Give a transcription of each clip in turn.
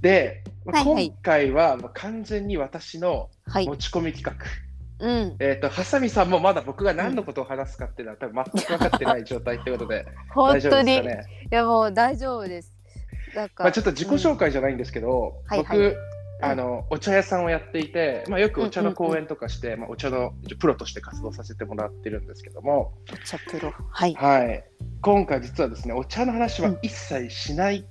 で、まあはいはい。今回は完全に私のはい。持ち込み企画。うん。えっ、と、ハサミさんもまだ僕が何のことを話すかっていうのは多分全く分かってない状態ということで、本大丈夫当にですかね？いやもう大丈夫です。なんか、まあ、ちょっと自己紹介じゃないんですけど、はい僕、はいあのお茶屋さんをやっていて、まあ、よくお茶の講演とかして、まあ、お茶のプロとして活動させてもらってるんですけども、うん、チャプロ。はい。はい、今回実はですねお茶の話は一切しない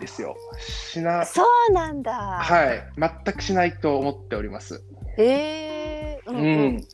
ですよ。しなそうなんだ、はい、全くしないと思っております。えー、ううん。んうん。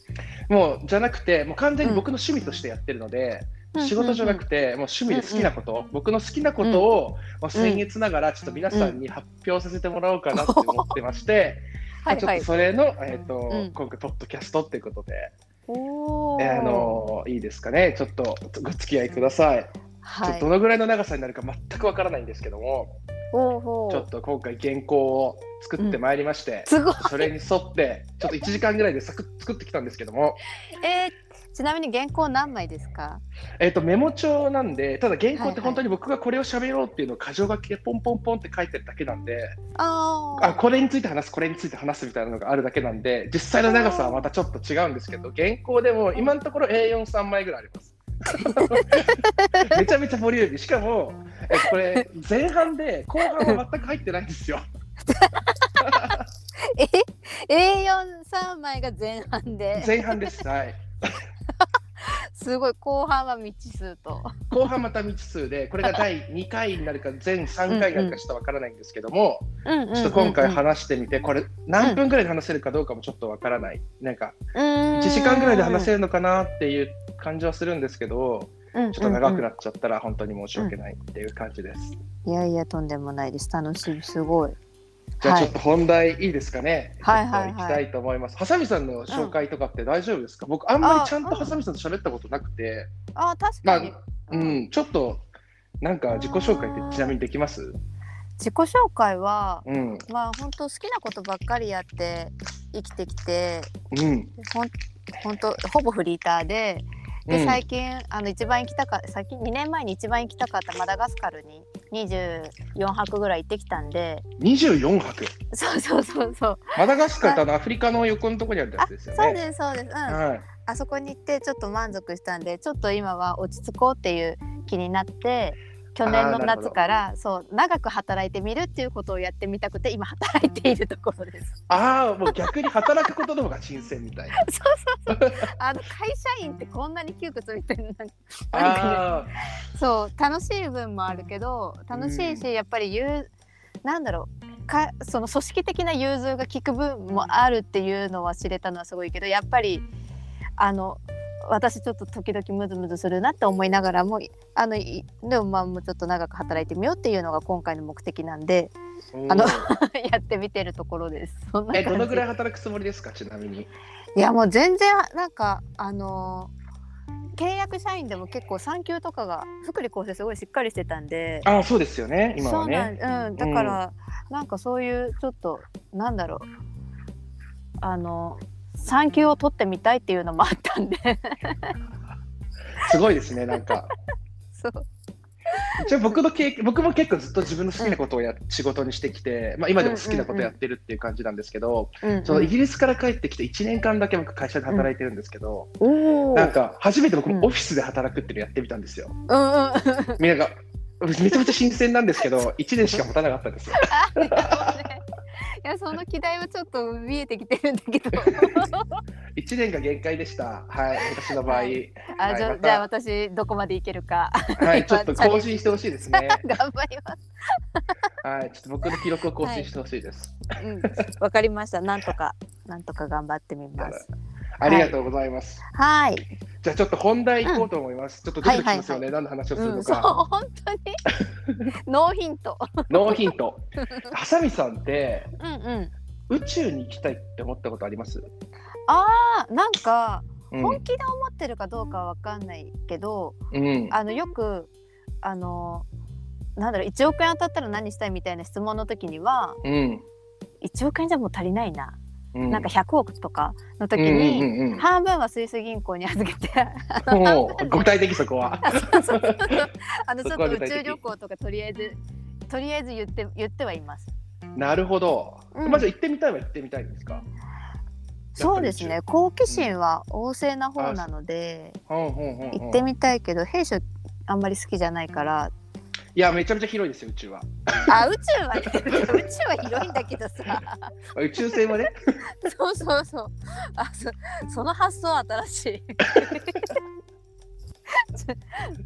もうじゃなくて、もう完全に僕の趣味としてやってるので、仕事じゃなくて、もう趣味で好きなこと、僕の好きなことを、まあ、僭越ながら、ちょっと皆さんに発表させてもらおうかなって思ってまして、まあちょっとそれの、えーとうん。今回、ポッドキャストっていうことで、おえーあのいいですかね、ちょっとご付き合いください。はい。どのぐらいの長さになるか全くわからないんですけども、ほうほう。ちょっと今回、原稿を作ってまいりまして、すごい。それに沿って、ちょっと1時間ぐらいでサクッ作ってきたんですけども、えー、ちなみに原稿何枚ですか？えっとメモ帳なんで、ただ原稿って本当に僕がこれを喋ろうっていうのを箇条書きでポンポンポンって書いてるだけなんで、あー。あこれについて話す、これについて話すみたいなのがあるだけなんで、実際の長さはまたちょっと違うんですけど、原稿でも今のところ A43 枚ぐらいあります。めちゃめちゃボリューミー。しかも、えこれ前半で後半は全く入ってないんですよ。え？A43 枚が前半で前半です。はい。すごい後半は未知数と後半また未知数で、これが第2回になるか、全3回になるかちょっとわからないんですけども、ちょっと今回話してみて、これ何分ぐらいで話せるかどうかもちょっとわからない。なんか、1 1時間ぐらいで話せるのかなっていう感じはするんですけど、ちょっと長くなっちゃったら本当に申し訳ないっていう感じです。いやいやとんでもないです。楽しいすごい。じゃあはい。ちょっと本題いいですかね？はいはい行きたいと思います。ハサミさんの紹介とかって大丈夫ですか、僕あんまりちゃんとハサミさんと喋ったことなくて、あ確まあかに、うん、ちょっとなんか自己紹介ってちなみにできます？自己紹介はうん、まあ本当好きなことばっかりやって生きてきてうん、ほん本当ほぼフリーターでで、うん。最近あの一番行きたか最近2年前に一番行きたかったマダガスカルに24泊ぐらい行ってきたんで。24泊？そうそうそうそう。マダガスカルってあ。のアフリカの横のところにあるやつですよね。そうですそうです。うん。はい。あそこに行ってちょっと満足したんでちょっと今は落ち着こうっていう気になって去年の夏からそう長く働いてみるっていうことをやってみたくて今働いているところです。ああ、もう逆に働くことの方が新鮮みたいな。そうそうそうあの会社員ってこんなに窮屈みたいななんかねあそう楽しい分もあるけど楽しいし、やっぱり言うなんだろうかその組織的な融通が効く分もあるっていうのは知れたのはすごいけどやっぱりあの私ちょっと時々ムズムズするなって思いながらもあのいでもまあもうちょっと長く働いてみようっていうのが今回の目的なんでーあの やってみてるところです。そんなえ、どのぐらいい働くつもりですか、ちなみに。いやもう全然なんかあの契約社員でも結構産休とかが福利厚生すごいしっかりしてたんで。ああ、そうですよね、今はね。そうなん、うん、だから、なんかそういうちょっとなんだろうあの産休を取ってみたいっていうのもあったんで。すごいですね、なんか。そう。一応僕の経験僕も結構ずっと自分の好きなことをや、仕事にしてきて、まあ、今でも好きなことやってるっていう感じなんですけど、うんそのイギリスから帰ってきて1年間だけ僕会社で働いてるんですけど、おおなんか初めて僕うん。もオフィスで働くっていうのやってみたんですよ。うんうんみんながめちゃめちゃ新鮮なんですけど1年しか持たなかったんですよ。いやその議題はちょっと見えてきてるんだけど。1年が限界でした。はい、私の場合。はい、あじゃ,、また。じゃあ私どこまでいけるか。はい、ちょっと更新してほしいですね。頑張ります。はい、ちょっと僕の記録を更新してほしいです。うんわかりました。なんとかなんとか頑張ってみますありがとうございます。はい、じゃあちょっと本題行こうと思います。ちょっとドキドキしますよね、何の話をするうん、そうのか。本当にノーヒントノーヒント。ハサミさんってうんうん宇宙に行きたいって思ったことあります？あーなんかうん本気で思ってるかどうかは分かんないけど、うん。あのよくあのなんだろう1億円当たったら何したいみたいな質問の時にはうん。1億円じゃもう足りないな、うんなんか100億とかの時に、うんうん半分はスイス銀行に預けて具体的そこは。あ のちょっと宇宙旅行とかとりあえずとりあえず言って言ってはいます。なるほど。うんまず行ってみたいは行ってみたいんですか？そうですね。好奇心は旺盛な方なので、行ってみたいけど、兵所あんまり好きじゃないから、いや、めちゃめちゃ広いですよ、宇宙は。あ、宇宙はね、宇宙は広いんだけどさ。宇宙船はね。そうそうそう。あ、そその発想新しい。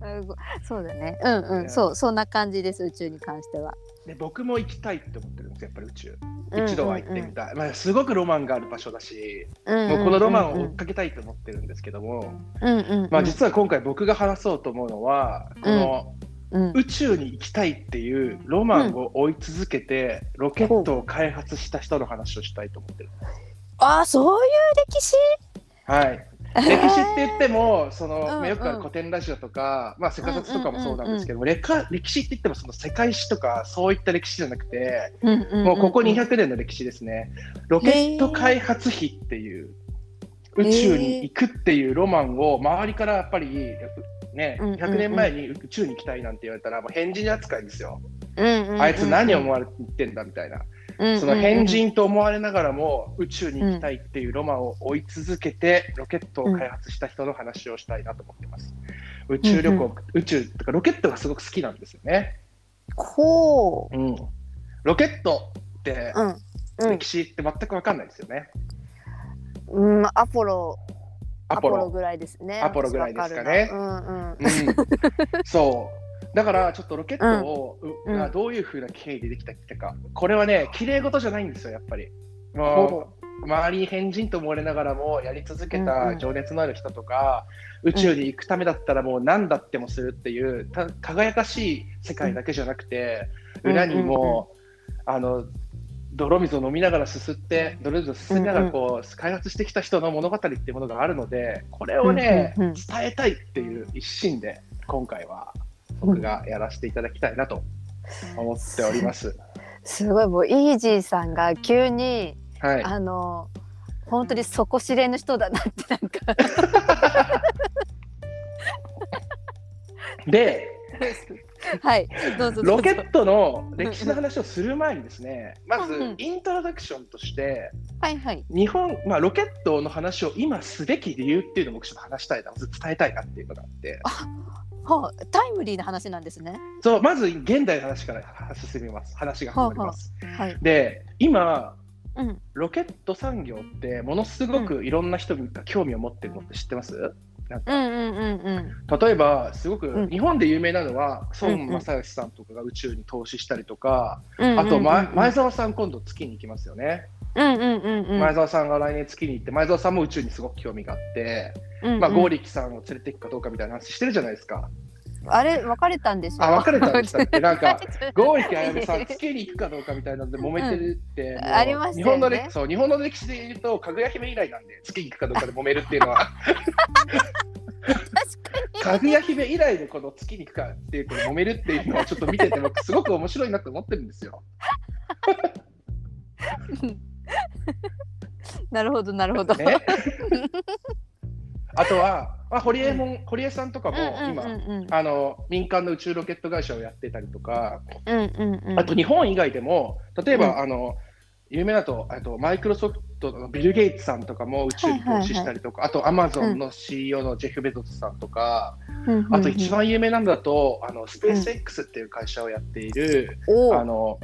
うんそうだね。うんうん、そう、そんな感じです。宇宙に関しては。で僕も行きたいって思ってるんですよ、やっぱり宇宙。うん一度は行ってみたい。まあ、すごくロマンがある場所だし、もうこのロマンを追っかけたいと思ってるんですけども、うんうんうん、まあ、実は今回僕が話そうと思うのは、このうん、宇宙に行きたいっていうロマンを追い続けて、ロケットを開発した人の話をしたいと思ってる。あ、そういう歴史？はい。歴史って言っても、その、うんまあよくある古典ラジオとか、まあ、セカサツとかもそうなんですけども、歴歴史って言っても、その世界史とか、そういった歴史じゃなくて、うんうんうんもうここ200年の歴史ですね。ロケット開発費っていう、宇宙に行くっていうロマンを周りからやっぱり、ね、うんうんうん100年前に宇宙に行きたいなんて言われたら、もう変人扱いですよ。うんうんうんあいつ何を思われてんだみたいな。その変人と思われながらも宇宙に行きたいっていうロマンを追い続けてロケットを開発した人の話をしたいなと思ってます。宇宙旅行、うん宇宙とかロケットがすごく好きなんですよね。こうん。ロケットってう、うんうん歴史って全く分かんないですよね。うん、アポロアポロ。ぐらいですね。アポロぐらいですかねうんうん。うん、そう。だからちょっとロケットを、ううんがどういうふうな経緯でできたか、これはね、綺麗事じゃないんですよ、やっぱり。もほう周りに変人と思われながらもやり続けうんうんた情熱のある人とか、宇宙に行くためだったらもう何だってもするっていうた輝かしい世界だけじゃなくて、うん裏にも、あの泥水を飲みながらすすって泥水をすすりながらこう、開発してきた人の物語っていうものがあるのでこれをね、うんうんうん。伝えたいっていう一心で今回は僕がやらせていただきたいなと思っております。すごいもうイージーさんが急に、はい、あの本当に底知れぬ人だなってなんか。で はいどうぞロケットの歴史の話をする前にですねまずうんうん。イントロダクションとしてはいはい。日本、まあ、ロケットの話を今すべき理由っていうのを僕ちょっと話したいな伝えたいなっていうのがあって。はあ、タイムリーな話なんですね。そうまず現代の話から進みます。話が始まります。はい。で今うん。ロケット産業ってものすごくいろんな人が興味を持ってるのって知ってます、なんか。うんうんうんうん。例えばすごくうん。日本で有名なのは孫正義さんとかが宇宙に投資したりとか、うんあと、まうん。前澤さん今度月に行きますよね、うんうんうんうん。前澤さんが来年月に行って前澤さんも宇宙にすごく興味があって、うんうん。まあ、剛力さんを連れていくかどうかみたいな話してるじゃないですかあれ別れたんでしょ？あ別れたんでしたっけ？なんか剛力あやめさんい月に行くかどうかみたいなので揉めてるって、も うありましね。日本の歴そう日本の歴史で言うとかぐや姫以来なんで月に行くかどうかで揉めるっていうのは。かぐや姫以来でこの月に行くかっていうこの揉めるっていうのをちょっと見てて僕すごく面白いなと思ってるんですよ。なるほどなるほど、ね、あとは、まあ、堀江もん堀江さんとかも今、うんうんうん。あの民間の宇宙ロケット会社をやってたりとか、うんうんうん。あと日本以外でも例えば、うん。あの有名だとあとマイクロソフトのビル・ゲイツさんとかも宇宙に投資したりとか、あとアマゾンの CEO のジェフ・ベゾスさんとか、うんうんあと一番有名なんだとあのスペース X っていう会社をやっている、あの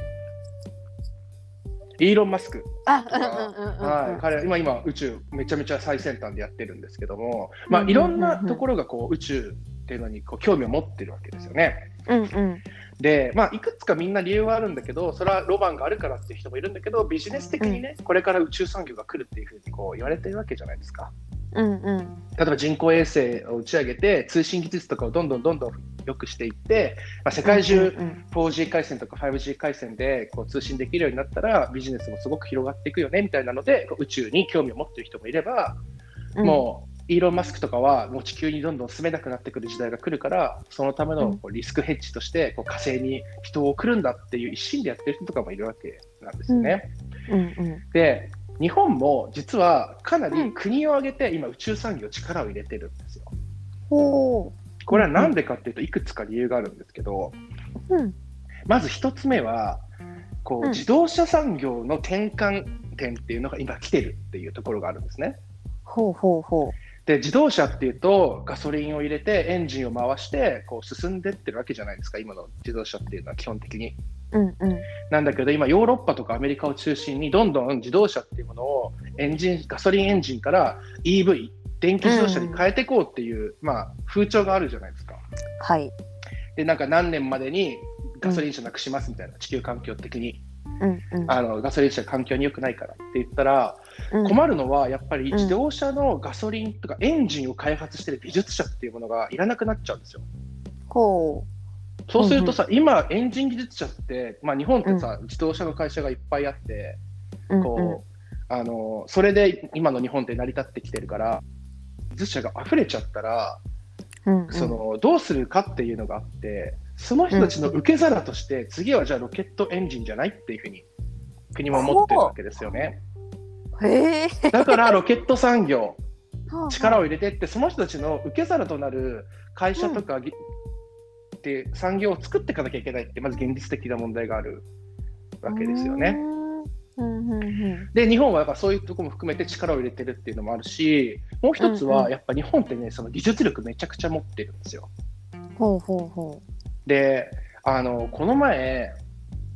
イーロン・マスクはい、彼は今今宇宙めちゃめちゃ最先端でやってるんですけども、まあうんいろん。なところがこう宇宙っていうのにこう興味を持ってるわけですよね。うんうんで、まあ、いくつかみんな理由はあるんだけど、それはロマンがあるからっていう人もいるんだけど、ビジネス的にね、これから宇宙産業が来るっていうふうにこう言われてるわけじゃないですか。うんうん。例えば人工衛星を打ち上げて、通信技術とかをどんどんどんどん良くしていって、まあ、世界中うんうん 4G 回線とか 5G 回線でこう通信できるようになったら、ビジネスもすごく広がっていくよねみたいなので、宇宙に興味を持っている人もいれば、うん。もうイーロン・マスクとかはもう地球にどんどん住めなくなってくる時代が来るからそのためのこうリスクヘッジとしてこう火星に人を送るんだっていう一心でやってる人とかもいるわけなんですよね。うん。うん。で日本も実はかなり国を挙げて今宇宙産業力を入れてるんですよ。ほこれは何でかっていうといくつか理由があるんですけどううん。まず一つ目はこう、うん。自動車産業の転換点っていうのが今来てるっていうところがあるんですね。ほうほうほで自動車っていうとガソリンを入れてエンジンを回してこう進んでってるわけじゃないですか今の自動車っていうのは基本的に。う。うんうん。なんだけど今ヨーロッパとかアメリカを中心にどんどん自動車っていうものをエンジンガソリンエンジンから EV 電気自動車に変えていこうっていう、まあ、風潮があるじゃないですか。はい。でなんか何年までにガソリン車なくしますみたいな、地球環境的にうんうん。あのガソリン車環境に良くないからって言ったら、うん困るのはやっぱりうん自動車のガソリンとかエンジンを開発してる技術者っていうものがいらなくなっちゃうんですよ。ほそうするとさ、今エンジン技術者って、まあ、日本ってさ、自動車の会社がいっぱいあってう。こう、あのそれで今の日本って成り立ってきてるから技術者が溢れちゃったら、うんうん。そのどうするかっていうのがあってその人たちの受け皿として、次はじゃあロケットエンジンじゃないっていうふうに国も思ってるわけですよね。だからロケット産業力を。を入れてってその人たちの受け皿となる会社とか、ぎって産業を作っていかなきゃいけないってまず現実的な問題があるわけですよね。うんうんうんで日本はだからそういうところも含めて力を入れてるっていうのもあるしもう一つうんうんはやっぱ日本ってねその技術力めちゃくちゃ持ってるんですよ。うん。ほうほうほであのこの前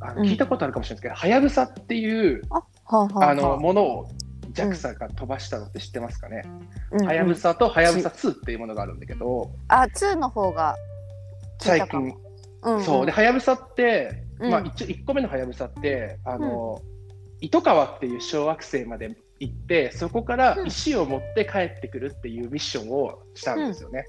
あのうん。聞いたことあるかもしれないですけどはやぶさっていうう。あ、のものを JAXA が飛ばしたのって知ってますかね？うんうん。はやぶさとはやぶさ2っていうものがあるんだけどあ、ツーの方が最。近。うんうん。そう。ではやぶさって、うん。まあ、一1個目のはやぶさってあの、糸川っていう小惑星まで行ってそこから石を持って帰ってくるっていうミッションをしたんですよね。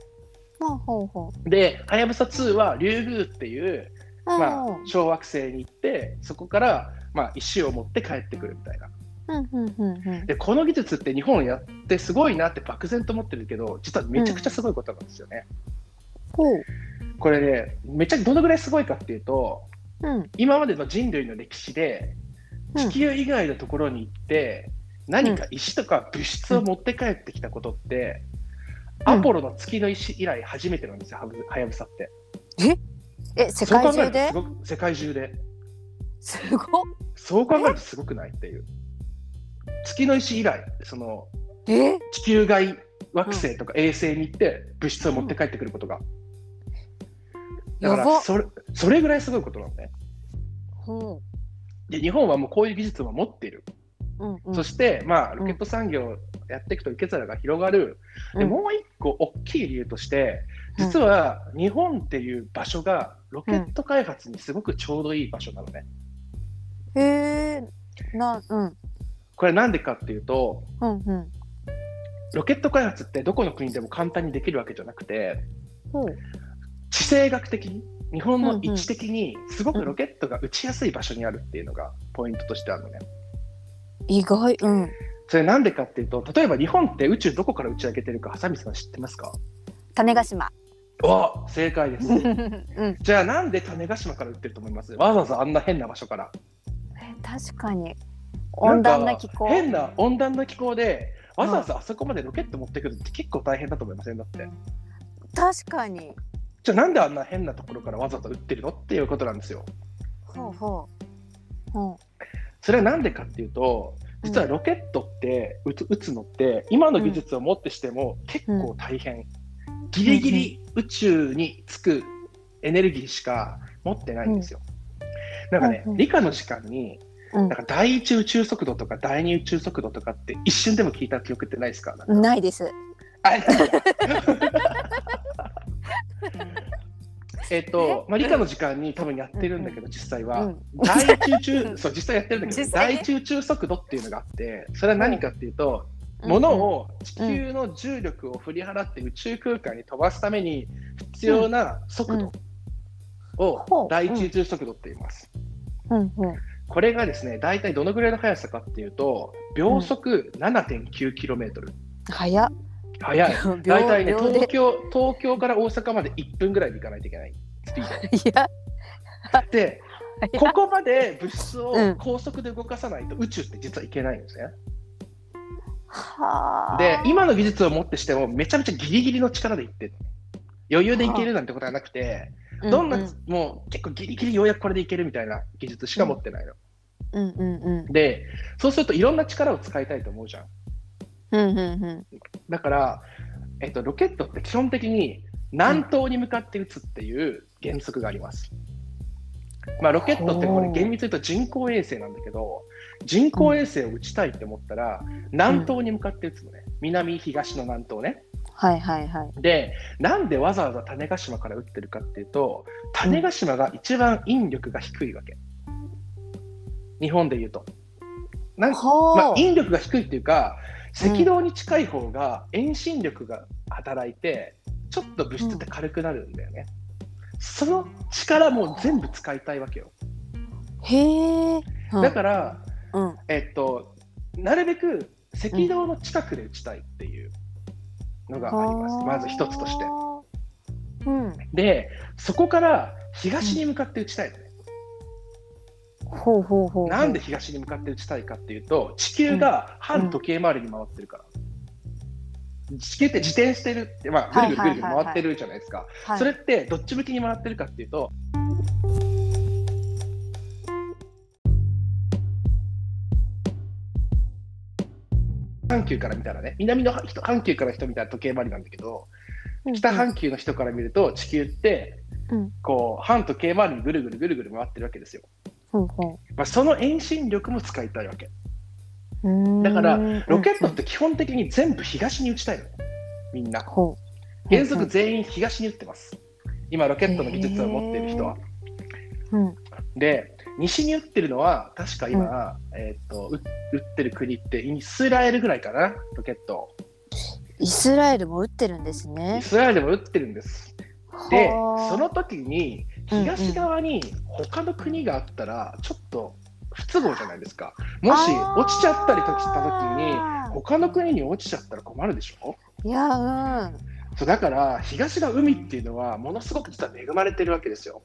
ほうほうほではやぶさ2はリュウグウっていう、う。まあうん、小惑星に行ってそこから、まあ、石を持って帰ってくるみたいな。うんうんうんうん。でこの技術って日本やってすごいなって漠然と思ってるけど実はめちゃくちゃすごいことなんですよね。ほう。これねめちゃどのぐらいすごいかっていうとうん今までの人類の歴史でうん地球以外のところに行って、何か石とか物質を持って帰ってきたことって、うんアポロの月の石以来初めてなんですよ、はやぶさって。え、世そう考界中で世界中で。すごっ。そう考えるとすごくないっていう。月の石以来、そのえ？地球外惑星とか衛星に行って物質を持って帰ってくることが。だからそれそれぐらいすごいことなのね。ほで日本はもうこういう技術を持っている。う。うんうん。そして、まあ、ロケット産業やっていくと受け皿が広がる。でうんもう一個大きい理由として、実は日本っていう場所がロケット開発にすごくちょうどいい場所なのね。へえ。な、うん。これなんでかっていうと、うんうん。ロケット開発ってどこの国でも簡単にできるわけじゃなくて、ほう。地政学的に、日本の位置的にすごくロケットが打ちやすい場所にあるっていうのがポイントとしてあるのね。意外。うん。それなんでかっていうと、例えば日本って宇宙どこから打ち上げてるか、ハサミさん知ってますか？種子島。お正解です。うん。じゃあなんで種子島から打ってると思います？わざわざあんな変な場所から。確かに。温暖な気候。変な温暖な気候で、わざわざあそこまでロケット持ってくるって結構大変だと思いません？だって。確かに。じゃあなんであんな変なところからわざわざ打ってるのっていうことなんですよ。ほうほう。ほそれはなんでかっていうと、実はロケットって打つ打つのって、今の技術をもってしても結構大変。ギリギリ宇宙に着くエネルギーしか持ってないんですよ。なんかね理科の時間に、なんか第一宇宙速度とか第二宇宙速度とかって一瞬でも聞いた記憶ってないですか？なんか。ないです。あ えっと、まあ、理科の時間に多分やってるんだけど、実際は、うん。第一宇宙、そう、実際やってるんだけど、実際ね。第一宇宙速度っていうのがあって、それは何かっていうと、うん。物を地球の重力を振り払って宇宙空間に飛ばすために必要な速度ほをう。第一宇宙速度って言います。これがですね、大体どのぐらいの速さかっていうと、秒速 7.9km。早っ。速い。秒 大体ね東京、東京から大阪まで1分ぐらいで行かないといけないスピーいや。ド。で、ここまで物質をうん高速で動かさないと宇宙って実は行けないんですね。はあ。で、今の技術をもってしてもめちゃめちゃギリギリの力で行ってる。余裕で行けるなんてことはなくて、どんな、うんもう結構ギリギリようやくこれでいけるみたいな技術しか持ってないの。うんうんうんで、そうするといろんな力を使いたいと思うじゃん。うんうんうんだから、えっと、ロケットって基本的に南東に向かって撃つっていう原則があります。まあ、ロケットってこれ厳密に言うと人工衛星なんだけど、人工衛星を撃ちたいって思ったら、南東に向かって撃つのね。南、東の南東ね。はいはいはいで、なんでわざわざ種子島から撃ってるかっていうと、種子島が一番引力が低いわけ。日本で言うと。なんまあ、引力が低いっていうか、赤道に近い方が遠心力が働いて、ちょっと物質って軽くなるんだよね。その力も全部使いたいわけよ。へえ、うんだから、うんえっと、なるべく赤道の近くで打ちたいっていうのがあります。まず一つとして。うんで、そこから東に向かって打ちたいのね。ほうほうほうなんで東に向かって打ちたいかっていうと、地球が反時計回りに回ってるから。地球って自転してるって、まあ、ぐるぐるぐるぐる回ってるじゃないですか。はいそれってどっち向きに回ってるかっていうと、半球から見たらね、南の人半球から人見たら時計回りなんだけど、北半球の人から見ると地球って、うんこう反時計回りにぐるぐるぐるぐる回ってるわけですよ。ほうほまあ、その遠心力も使いたいわけ。だからロケットって基本的に全部東に打ちたいの。みんな。原則全員東に打ってます。今、ロケットの技術を持っている人は。うんで、西に打ってるのは、確か今、えーっと、う打ってる国ってイスラエルぐらいかな、ロケットを。イスラエルも撃ってるんですイね。スラエルでも打ってるんです。ではあ、その時に、東側に他の国があったら、ちょっと不都合じゃないですか。もし落ちちゃったりとした時に、他の国に落ちちゃったら困るでしょ？いやうん。そうだから、東の海っていうのは、ものすごく実は恵まれてるわけですよ。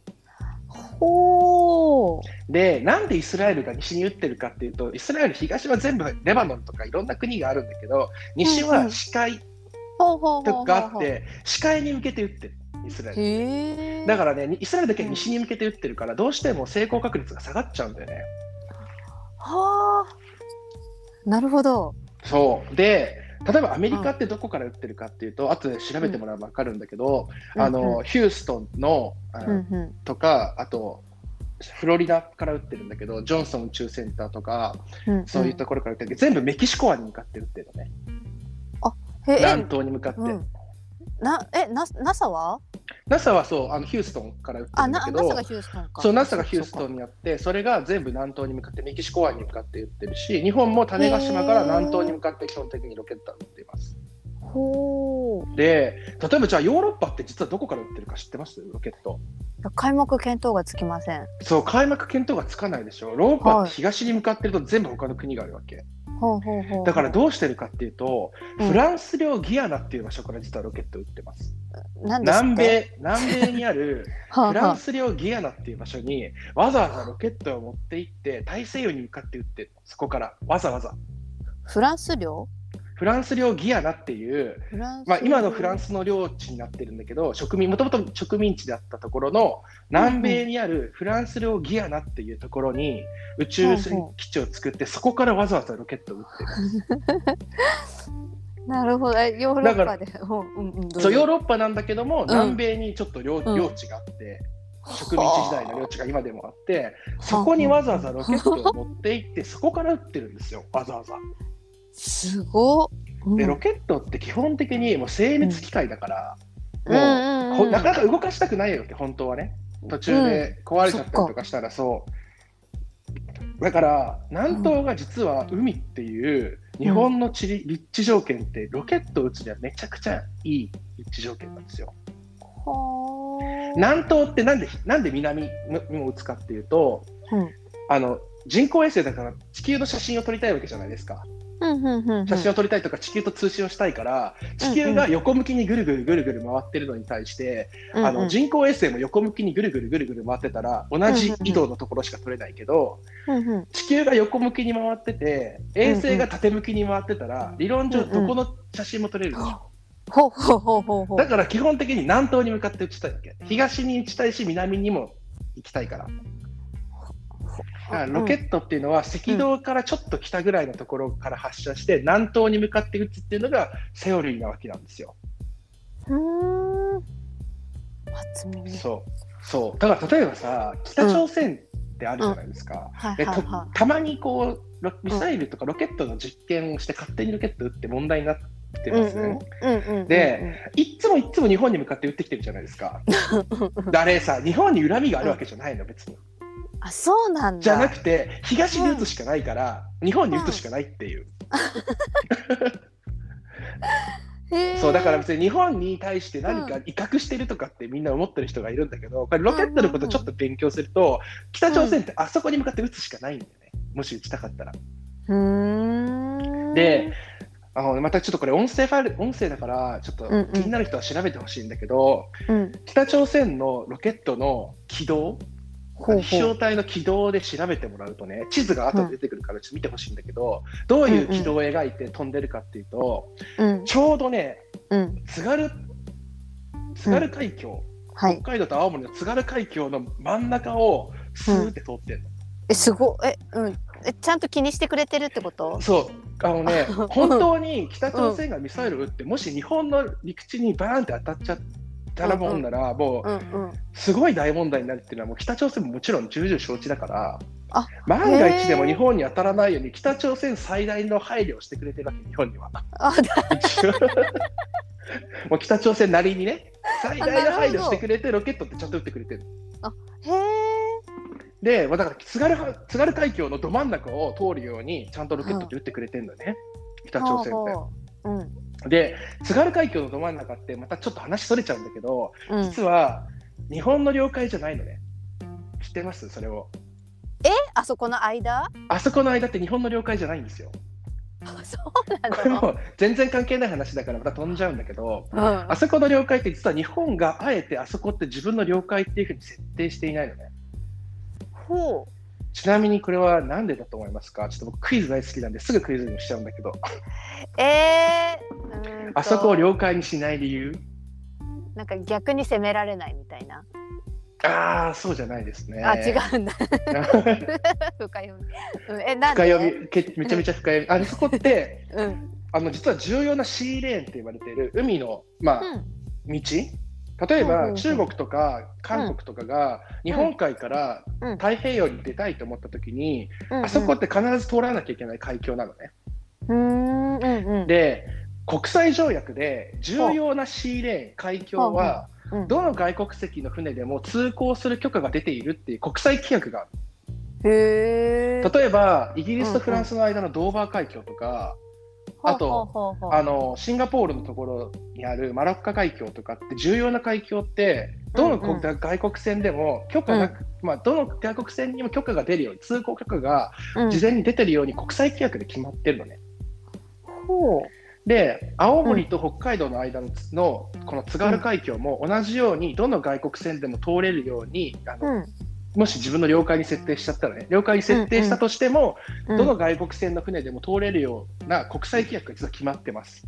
ほうで、なんでイスラエルが西に打ってるかっていうと、イスラエル東は全部レバノンとかいろんな国があるんだけど、西は視界とかあって、視界に向けて打ってる、イスラエル。だからね、イスラエルだけ西に向けて打ってるから、どうしても成功確率が下がっちゃうんだよね。はあなるほど。そう。で、例えばアメリカってどこから打ってるかっていうと、後で調べてもらえば分かるんだけど、あうんの、ヒューストンの、うんうんとか、あと、フロリダから打ってるんだけど、ジョンソン宇宙センターとか、うんそういうところから打ってるけど、全部メキシコ湾に向かって打ってるのね。へ南え東に向かって。うんなえな NASA は？NASA はそう、あのヒューストンから打ってるんだけど、NASA がヒューストンか。そう、NASA がヒューストン。ンにあって、それが全部南東に向かって、メキシコ湾に向かって打ってるし、日本も種子島から南東に向かって基本的にロケットは打っています。ほう。で、例えばじゃあヨーロッパって実はどこから打ってるか知ってます？ロケット。開幕見当がつきません。そう、開幕見当がつかないでしょ。ヨーロッパっはいて東に向かってると全部他の国があるわけ。ほうほうほう。だからどうしてるかっていうと、うん。フランス領ギアナっていう場所から実はロケットを打ってます。なんですって南米、南米にある はあはフランス領ギアナっていう場所にわざわざロケットを持って行って大西洋に向かって撃ってるそこからわざわざ。フランス領？フランス領ギアナっていう、まあ、今のフランスの領地になってるんだけど植民もともと植民地であったところの南米にあるフランス領ギアナっていうところに宇宙基地を作ってそこからわざわざロケットを撃ってる。なるほど。えヨーロッパで。うんうんそうヨーロッパなんだけども、ん。南米にちょっと領,、うん領地があって植民地時代の領地が今でもあってそこにわざわざロケットを持って行ってそこから撃ってるんですよ。わざわざ。すごっ。うん。でロケットって基本的にもう精密機械だから、もうこなかなか動かしたくないわけ本当はね。途中で壊れちゃったりとかしたらそう。だから南東が実は海っていう日本の地理立地条件ってロケットを撃つにはめちゃくちゃいい立地条件なんですよ。南東ってなんでなんで南にも打つかっていうとうん。あの人工衛星だから地球の写真を撮りたいわけじゃないですか。写真を撮りたいとか地球と通信をしたいから地球が横向きにぐるぐるぐるぐる回ってるのに対して、あうんうん。の人工衛星も横向きにぐるぐるぐるぐる回ってたら同じ移動のところしか撮れないけどうんうん。地球が横向きに回ってて衛星が縦向きに回ってたら理論上どこの写真も撮れるでしょ。ほうほうほうほうほうだから基本的に南東に向かって打ちたいわけ。東に打ちたいし、南にも行きたいから。ロケットっていうのは赤道からちょっと北ぐらいのところから発射して、南東に向かって打つっていうのがセオリーなわけなんですよ。うん初耳そう。そう。だから例えばさ、北朝鮮ってあるじゃないですか。はいでとはいはたまにこうロミサイルとかロケットの実験をして勝手にロケット撃って問題になっていますね。うんうんうんうんでいっつもいっつも日本に向かって撃ってきてるじゃないですか。であれさ、日本に恨みがあるわけじゃないの、別に。あそうなんだ。じゃなくて、東に撃つしかないから、日本に撃つしかないっていう。そうだから別に日本に対して何か威嚇してるとかってみんな思ってる人がいるんだけど、これロケットのことちょっと勉強すると、北朝鮮ってあそこに向かって撃つしかないんだよね。もし撃ちたかったら。うーん。で、あのまたちょっとこれ音声ファイル、音声だから、ちょっとうんうん気になる人は調べてほしいんだけど、うん。北朝鮮のロケットの軌道、飛翔体の軌道で調べてもらうとね、地図が後で出てくるからちょっと見てほしいんだけど、どういう軌道を描いて飛んでるかっていうと、うんちょうどね、うん。津軽津軽海峡、はい。北海道と青森の津軽海峡の真ん中をスーって通ってるの。えすごいえうん。えちゃんと気にしてくれてるってこと？そう。あのね 本当に北朝鮮がミサイル撃って、もし日本の陸地にバーンって当たっちゃったらもんなら、もうすごい大問題になるっていうのはもう北朝鮮ももちろん重々承知だからあ万が一でも日本に当たらないように北朝鮮最大の配慮をしてくれてるわけ日本には。もう北朝鮮なりにね最大の配慮してくれてロケットってちゃんと撃ってくれてる。へえで、まあ、だから津軽は津軽海峡のど真ん中を通るようにちゃんとロケットって撃ってくれてるんだよね、北朝鮮って。うんで津軽海峡のど真ん中ってまたちょっと話それちゃうんだけど、うん実は日本の領海じゃないのね。知ってます？それを。え？あそこの間？あそこの間って日本の領海じゃないんですよ。あそうこれも全然関係ない話だからまた飛んじゃうんだけど、うんあそこの領海って実は日本があえてあそこって自分の領海っていうふうに設定していないのね。ほちなみにこれは何でだと思いますか？ちょっと僕クイズ大好きなんですぐクイズにしちゃうんだけど、うえー、あそこを領海にしない理由？なんか逆に攻められないみたいな、ああ、そうじゃないですね。あ違うんだ。深読み、うん、えなん深で読み。け、めちゃめちゃ深読み。あれそこって、うん。あの実は重要なシーレーンって言われている海の、まあ、うん。道？例えば中国とか韓国とかが日本海からうん。太平洋に出たいと思った時に、うんあそこって必ず通らなきゃいけない海峡なのね。うん。うんうん。で、国際条約で重要なシーレーン、海峡は、うん。どの外国籍の船でも通行する許可が出ているっていう国際規約がある。例えば、イギリスとフランスの間のドーバー海峡とか、あとあのシンガポールのところにあるマラッカ海峡とかって重要な海峡ってどの国、うん。う外国船でも許可なく、まあ、どの外国船にも許可が出るように通行許可が事前に出てるように国際規約で決まってるのね。ほで青森と北海道の間ののこの津軽海峡も同じようにどの外国船でも通れるようにあの、ううんもし自分の領海に設定しちゃったらね領海に設定したとしても、うんどの外国船の船でも通れるような国際規約が実は決まってます。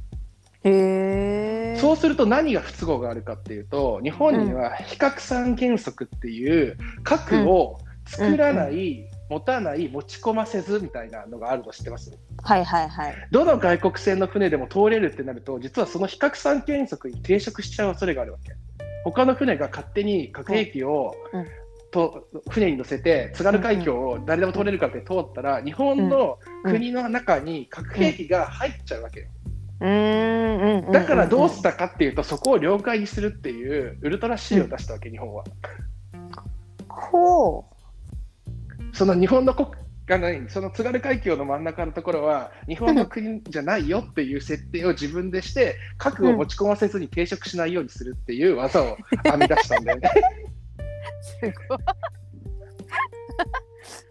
へえそうすると何が不都合があるかっていうと日本には非拡散原則っていう核を作らない、持たない持ち込ませずみたいなのがあるの知ってます。はいはいはい。どの外国船の船でも通れるってなると実はその非拡散原則に抵触しちゃう恐れがあるわけ。他の船が勝手に核兵器を、うんうんと船に乗せて津軽海峡を誰でも通れるかって通ったら日本の国の中に核兵器が入っちゃうわけよ、うん。うんうんだからどうしたかっていうと、そこを領海にするっていうウルトラ C を出したわけ、日本は。ほその日本の国がない、その津軽海峡の真ん中のところは、日本の国じゃないよっていう設定を自分でして、核を持ち込ませずに抵触しないようにするっていう技を編み出したんだよね。うすごい。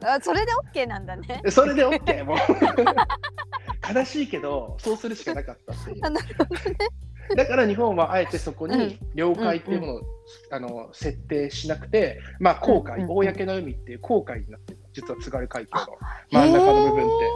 あそれで OK なんだね。それで OK、もう。悲しいけど、そうするしかなかったっていう。ね。だから日本はあえてそこうん。に領海っていうものを、あの設定しなくて、まあ、航海、うんうん公の海っていう航海になってる。実は津軽海峡の真ん中の部分って。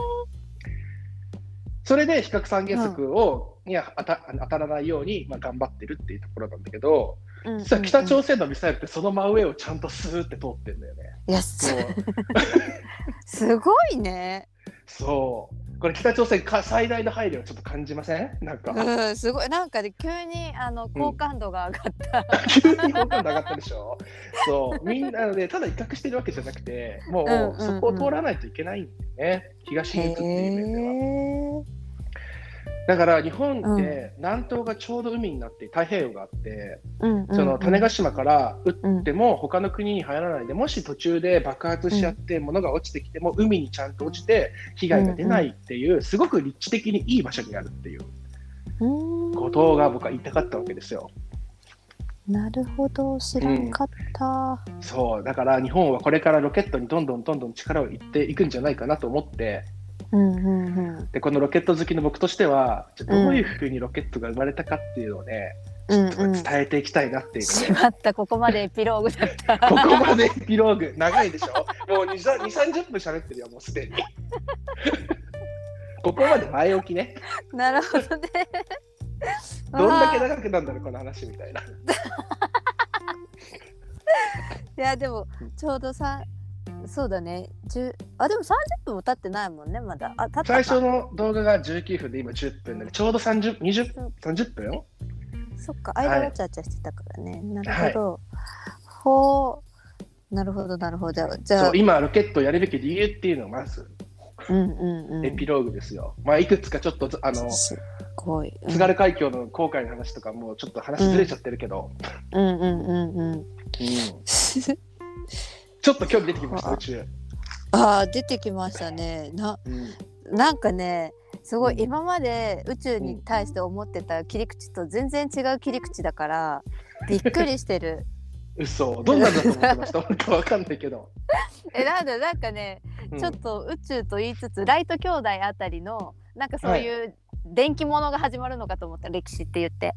それで比較三原則をには当た当たらないように、まあ、頑張ってるっていうところなんだけど、うん実は北朝鮮のミサイルってその真上をちゃんとスーって通ってんだよね。いやす すごいね。そう。これ北朝鮮か最大の配慮をちょっと感じません？なんか、うん、すごい。なんかで急にあの好感度が上がった。急に好感度上がったでしょ？そう。みんなでただ威嚇してるわけじゃなくてもう、うんうんうん。そこを通らないといけないんだよね。東に行くっていう面では。へだから日本って南東がちょうど海になって太平洋があって、うんその種子島から撃うんっても他の国に入らないでもし途中で爆発しちゃって物が落ちてきても海にちゃんと落ちて被害が出ないっていうすごく立地的にいい場所にあるっていううん。ことが僕は言いたかったわけですよ。なるほど。知らんかった。そう。だから日本はこれからロケットにどんどんどんどん力をいっていくんじゃないかなと思ってうんうんうんでこのロケット好きの僕としてはじゃあどういうふうにロケットが生まれたかっていうのをね、うんうん。伝えていきたいなっていうね、まったここまでエピローグだった。ここまでエピローグ長いでしょ？もう2、30分喋ってるよ、もうすでに。ここまで前置きね。なるほどね。どんだけ長くなんだろう、この話みたいな。いやでもちょうどさそうだね。10あでも30分も経ってないもんねまだ。あたか。最初の動画が19分で今10分で、ちょうど30、20、30分そっかはい。間わちゃわちゃしてたからね、なるほど、ほう。なるほどなるほど。じゃあ今、ロケットをやるべき理由っていうのがまずうんうんうん。エピローグですよ。まあ、いくつかちょっとあのすごい、うん。津軽海峡の航海の話とかもうちょっと話ずれちゃってるけど、うんうんうんうん。うん ちょっと興味出てきました、あ宇宙。あー出てきましたね。なうん。なんかねすごい、うん。今まで宇宙に対して思ってた切り口と全然違う切り口だから びっくりしてる。嘘。どんなんだと思ってました？本当わかんないけど、えなんだなんかねうん。ちょっと宇宙と言いつつライト兄弟あたりのなんかそういう電気物が始まるのかと思った歴史って言って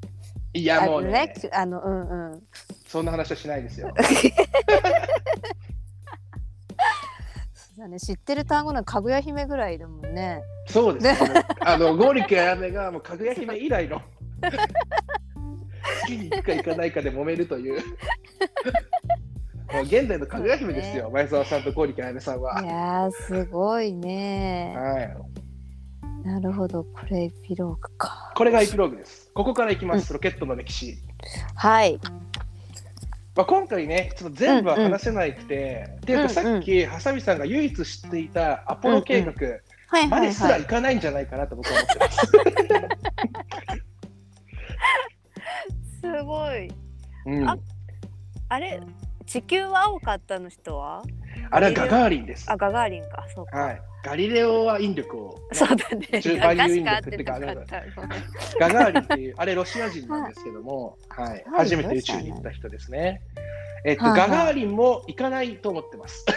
いやもうあねあのうんうん。そんな話はしないですよ。そうだね。知ってる単語のかぐや姫ぐらいだもんね。そうですよ、あの剛力あやめがもうかぐや姫以来の。月に行くか行かないかで揉めるという。もう現代のかぐや姫ですよ、前澤さんと剛力あやめさんは。いやーすごいね。はい。なるほど。これエピローグか。これがエピローグですここからいきます、ロケットの歴史。はい。まあ、今回ね、ちょっと全部は話せなくて、っていうか、さっき、ハサミさんが唯一知っていたアポロ計画はいまですらいかないんじゃないかなと僕は思ってます。すごい。うん、ああれ地球は青かったの人は？あれはガガーリンです。あガガーリンか。そうか、はい、ガリレオは引力を、そうだね。10ガ倍有引しか合って力ってかなかガガーリンっていう、あれロシア人なんですけども、はい。はい初めて宇宙に行った人ですね。えっと、はいはいガガーリンも行かないと思ってます。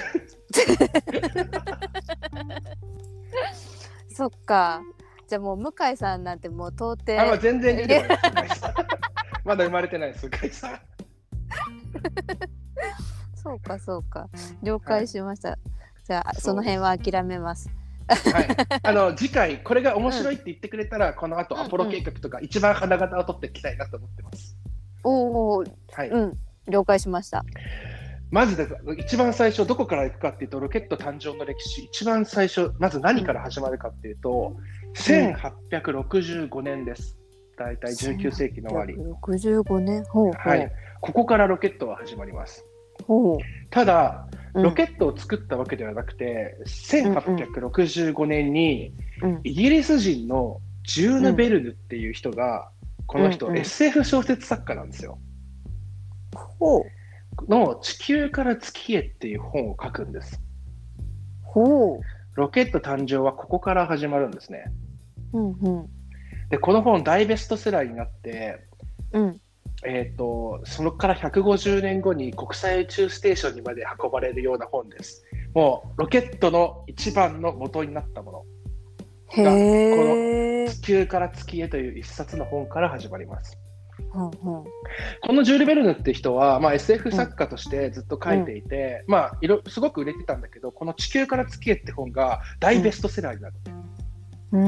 そっか。じゃあもう向井さんなんてもう到底あまあ、全然出てこない まだ生まれてないです、向井さん。そうかそうか。了解しました、じゃあその辺は諦めます。はい、あの次回、これが面白いって言ってくれたら、この後うんアポロ計画とか、一番花形を取っていきたいなと思ってます。おおはい。うん了解しました。まずです。一番最初、どこから行くかっていうと、ロケット誕生の歴史、一番最初、まず何から始まるかっていうと、1865年です。だいたい19世紀の終わり。65年。ほうほう、はい、ここからロケットは始まります。ほただ、うロケットを作ったわけではなくて、1865年にうん。イギリス人のジューヌ・ベルヌっていう人が、この人、うんうん。SF 小説作家なんですよ。ほう。の地球から月へっていう本を書くんです。ほロケット誕生はここから始まるんですね。ううんうん。で、この本大ベストセラーになって、うんえー、とそこから150年後に国際宇宙ステーションにまで運ばれるような本です。もうロケットの一番の元になったもの。へえ地球から月へという一冊の本から始まります。ほうほうこのジュール・ベルヌって人は、まあ、SF 作家としてずっと書いていて、まあ、いろすごく売れてたんだけど、この地球から月へって本が大ベストセラーになる。うー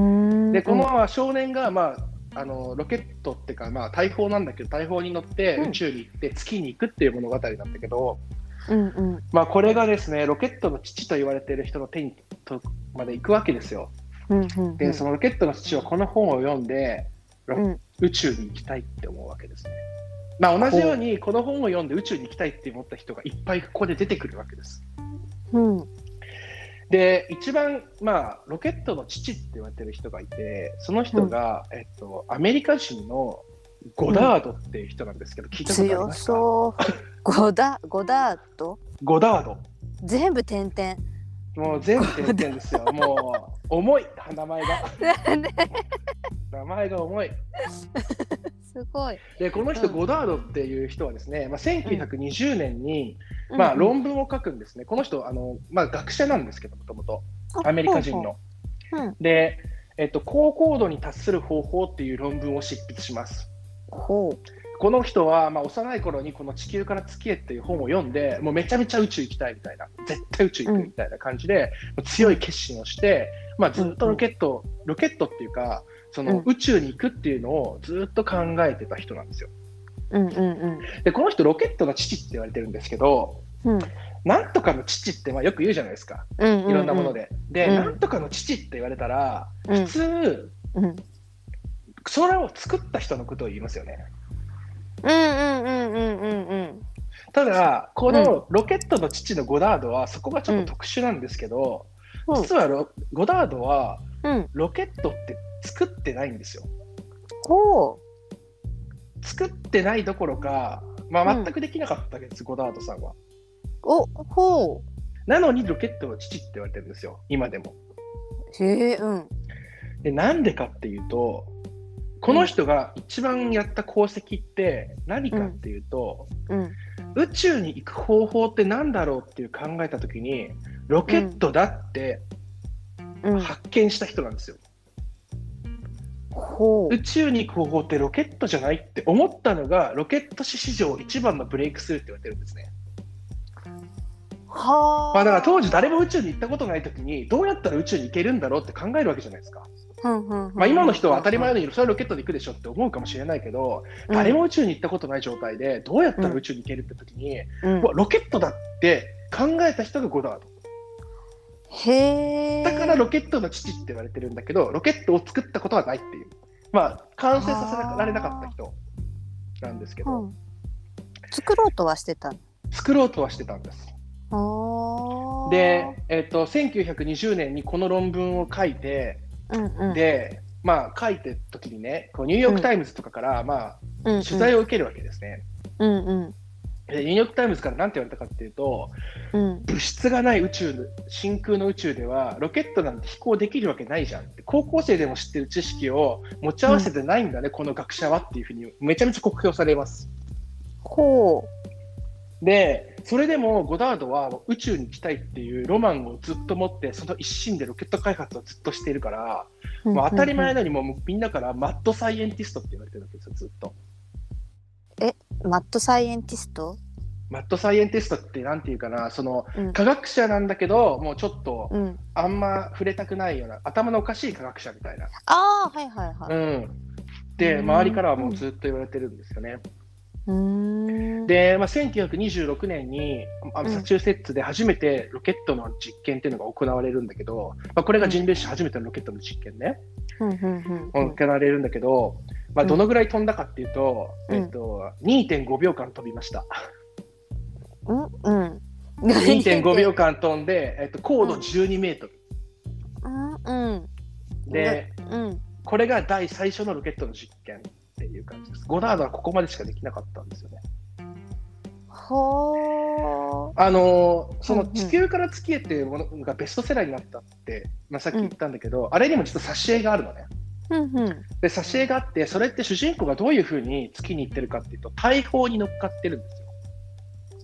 んで、このまま少年が、まあ、あのロケットっていうか、まあ、大砲なんだけど大砲に乗ってうん宇宙に行って月に行くっていう物語なんだけど、うんうんまあ、これがですねロケットの父と言われている人の手にとまで行くわけですよ。うんうんでそのロケットの父はこの本を読んでうん宇宙に行きたいって思うわけですね。まあ、同じようにこの本を読んで宇宙に行きたいって思った人がいっぱいここで出てくるわけです。うんで一番、まあ、ロケットの父って言われてる人がいてその人が、えっと、アメリカ人のゴダードっていう人なんですけど、聞いたことあり強ますか？そう。ゴダゴダート？ゴダード全部点々もう全部点々ですよ。もう重い。名前が。ね 名前が重い。すごい、でこの人、うん。ゴダードっていう人はですね、まあ、1920年に、まあ、うん論文を書くんですね。この人あの、まあ、学者なんですけどもともとアメリカ人の。うん。で、えっと、高高度に達する方法っていう論文を執筆します。ほこの人は、まあ、幼い頃にこの地球から月へっていう本を読んで、もうめちゃめちゃ宇宙行きたいみたいな、絶対宇宙行くみたいな感じで、強い決心をして、まあ、ずっとロケット、ロケットっていうか、そのうん。宇宙に行くっていうのをずっと考えてた人なんですよ。ううんうん。で、この人、ロケットの父って言われてるんですけど、うん。うんなんとかの父ってまあよく言うじゃないですか、うんうんいろんなもので。で、うん。なんとかの父って言われたら、うん。普通、うん。それを作った人のことを言いますよね。うんうんうんうんうんうんただ、このロケットの父のゴダードは、そこがちょっと特殊なんですけど、うん。実はロゴダードはうん。ロケットって作ってないんですよ。ほ作ってないどころか、まあ、うん。全くできなかったわけです、ゴダードさんは。うおほなのにロケットの父って言われてるんですよ、今でも。うへえうん。で、なんでかっていうと、この人が一番やった功績って何かっていうと、うん宇宙に行く方法って何だろうっていう考えたときに、ロケットだってうん発見した人なんですよ。宇宙に行く方法ってロケットじゃないって思ったのが、ロケット史史上一番のブレイクスルーって言われてるんですね。はあまあ、だから当時誰も宇宙に行ったことないときに、どうやったら宇宙に行けるんだろうって考えるわけじゃないですか。うんうんうんまあ、今の人は当たり前のように、それはロケットで行くでしょって思うかもしれないけど、誰も宇宙に行ったことない状態で、どうやったら宇宙に行けるってときに、うん。ロケットだって考えた人がゴダード。へえだからロケットの父って言われてるんだけど、ロケットを作ったことはないっていう。まあ、完成させられなかった人なんですけど、うん。作ろうとはしてた作ろうとはしてたんです。ので、えっと1920年にこの論文を書いて、うんうん。で、まあ、書いてる時にね、こうニューヨーク・タイムズとかから、まあ、取材を受けるわけですね。うんうん。でニューヨーク・タイムズから何て言われたかっていうと、うん。物質がない宇宙の、真空の宇宙では、ロケットなんて飛行できるわけないじゃんって、高校生でも知ってる知識を持ち合わせてないんだね、この学者はっていうふうに、めちゃめちゃ酷評されます。ほで、それでもゴダードは宇宙に行きたいっていうロマンをずっと持って、その一心でロケット開発をずっとしているから、うもう当たり前ののようにもうみんなからマッドサイエンティストって言われてるわけですよ、ずっと。マッドサイエンティスト？マッドサイエンティストってなんていうかな、そのうん科学者なんだけど、もうちょっとうんあんま触れたくないような、頭のおかしい科学者みたいな。ああはいはいはいうん。で、うん周りからはもうずっと言われてるんですよね。うーんで、まあ、1926年にマサチューセッツで初めてロケットの実験っていうのが行われるんだけど、まあ、これが人類史初めてのロケットの実験ね、行われるんだけど、まあ、どのぐらい飛んだかっていうと、うん。えっと、2.5秒間飛びました。うんうん。2.5秒間飛んで、えっと、高度12メートル。うんうん。で、うん。これが第最初のロケットの実験っていう感じです。ゴダードはここまでしかできなかったんですよね。ほあのーそのうんうん地球から月へっていうものがベストセラーになったって、まあ、さっき言ったんだけど、あれにも実は挿絵があるのね。ううんうんで、挿絵があって、それって主人公がどういうふうに月に行ってるかっていうと、大砲に乗っかってるんですよ。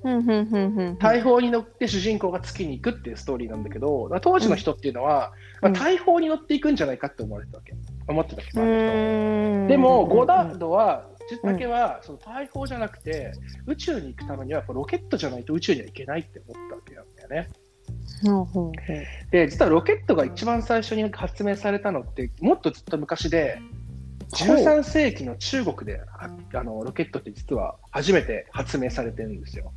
うんうんうんうん大砲に乗って主人公が月に行くっていうストーリーなんだけど、当時の人っていうのは、うんまあ、大砲に乗っていくんじゃないかって思われてたわけ。思ってたわけ、う周りの人はーんでも、ゴダードは、だけは、その大砲じゃなくて、宇宙に行くためには、ロケットじゃないと宇宙には行けないって思ったわけなんだよね。で、実はロケットが一番最初に発明されたのって、もっとずっと昔で、13世紀の中国でああのロケットって実は初めて発明されてるんですよ。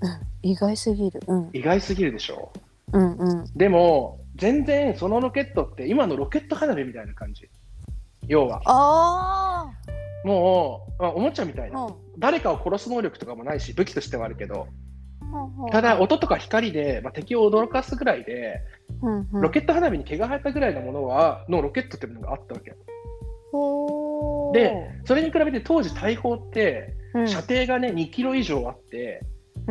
うん、意外すぎる。うん、意外すぎるでしょ。うん、うん。でも全然そのロケットって今のロケット花火みたいな感じ。要は。あもう、まあ、おもちゃみたいあ。な。うん。誰かを殺す能力とかもないし武器としてはあるけど。うんただ、音とか光で、まあ、敵を驚かすぐらいでうんうん、ロケット花火に毛が生えたぐらいのものはのロケットっていうのがあったわけ。で、それに比べて当時大砲ってうん。射程がね2キロ以上あって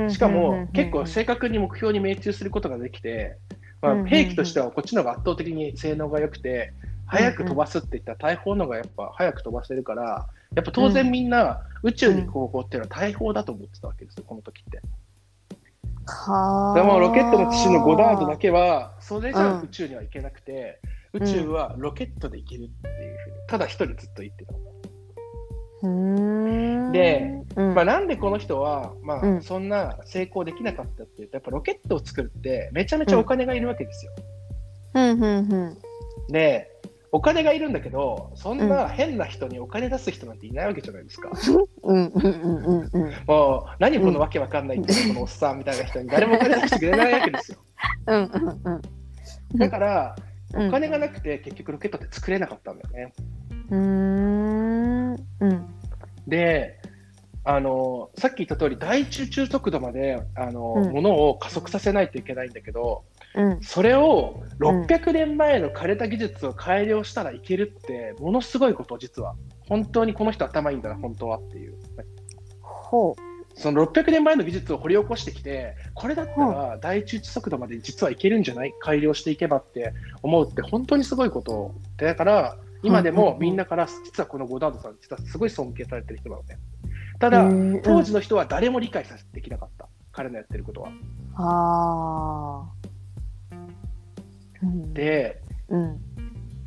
しかも結構正確に目標に命中することができて、まあ、うんうんうん。兵器としてはこっちの方が圧倒的に性能が良くて早く飛ばすっていったら大砲の方がやっぱ早く飛ばせるからやっぱ当然みんな宇宙に行く方法っていうのは大砲だと思ってたわけですよこの時って。はでもロケットの父のゴダードだけはそれじゃうん。宇宙には行けなくて、宇宙はロケットで行けるっていうふうにただ一人ずっと言ってたで、うん。まあ、なんでこの人は、まあ、うん。そんな成功できなかったっていうとやっぱロケットを作るってめちゃめちゃお金がいるわけですよ。でお金がいるんだけどそんな変な人にお金出す人なんていないわけじゃないですか。もう何このわけわかんないってこのおっさんみたいな人に誰もお金出してくれないわけですよ。だからうん。お金がなくて結局ロケットって作れなかったんだよね。うーんうんであのさっき言った通り大中中速度まであの、うん。ものを加速させないといけないんだけどうん。それを600年前の枯れた技術を改良したらいけるってものすごいこと実は。本当にこの人頭いいんだな本当はっていう。ほその600年前の技術を掘り起こしてきてこれだったら大中速度まで実はいけるんじゃない？改良していけばって思うって本当にすごいこと。でだから今でもみんなから実はこのゴダードさん実はすごい尊敬されてる人なのね。たうだ当時の人は誰も理解させできなかった。彼のやってることは。ああうん。でうん。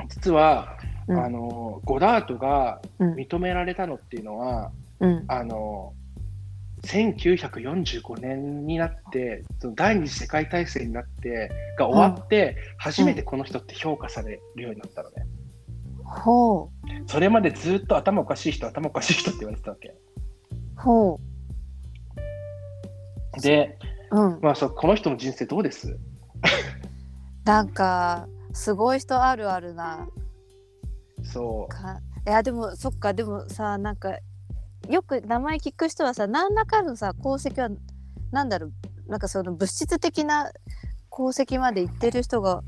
実は、うん。あのゴダードがうん。認められたのっていうのは、うん。あの1945年になってその第二次世界大戦になってが終わって、初めてこの人って評価されるようになったのね、ほそれまでずっと頭おかしい人頭おかしい人って言われてたわけ。う。ほで、ううん。まあ、そうこの人の人生どうです？なんかすごい人あるあるな。そう。かいやでもそっかでもさなんかよく名前聞く人はさ何らかのさ功績はなんだろう。なんかその物質的な功績まで言ってる人が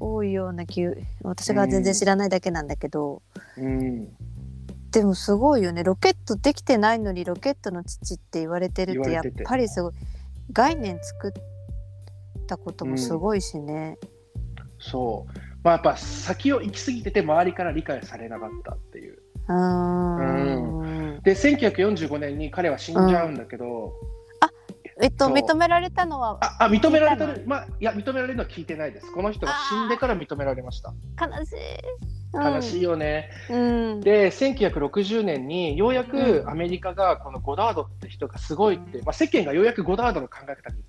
多いような気私が全然知らないだけなんだけど、うん。でもすごいよね。ロケットできてないのにロケットの父って言われてるってやっぱりすごい。概念作ったこともすごいしね。そう。まあやっぱ先を行き過ぎてて周りから理解されなかったっていう。うー。ん。で1945年に彼は死んじゃうんだけど、えっと認められたのはああ認められたまあいや認められるのは聞いてないです。この人が死んでから認められました。悲しい。悲しいよね、うん。で1960年にようやくうん。アメリカがこのゴダードって人がすごいって、まあ、世間がようやくゴダードの考え方に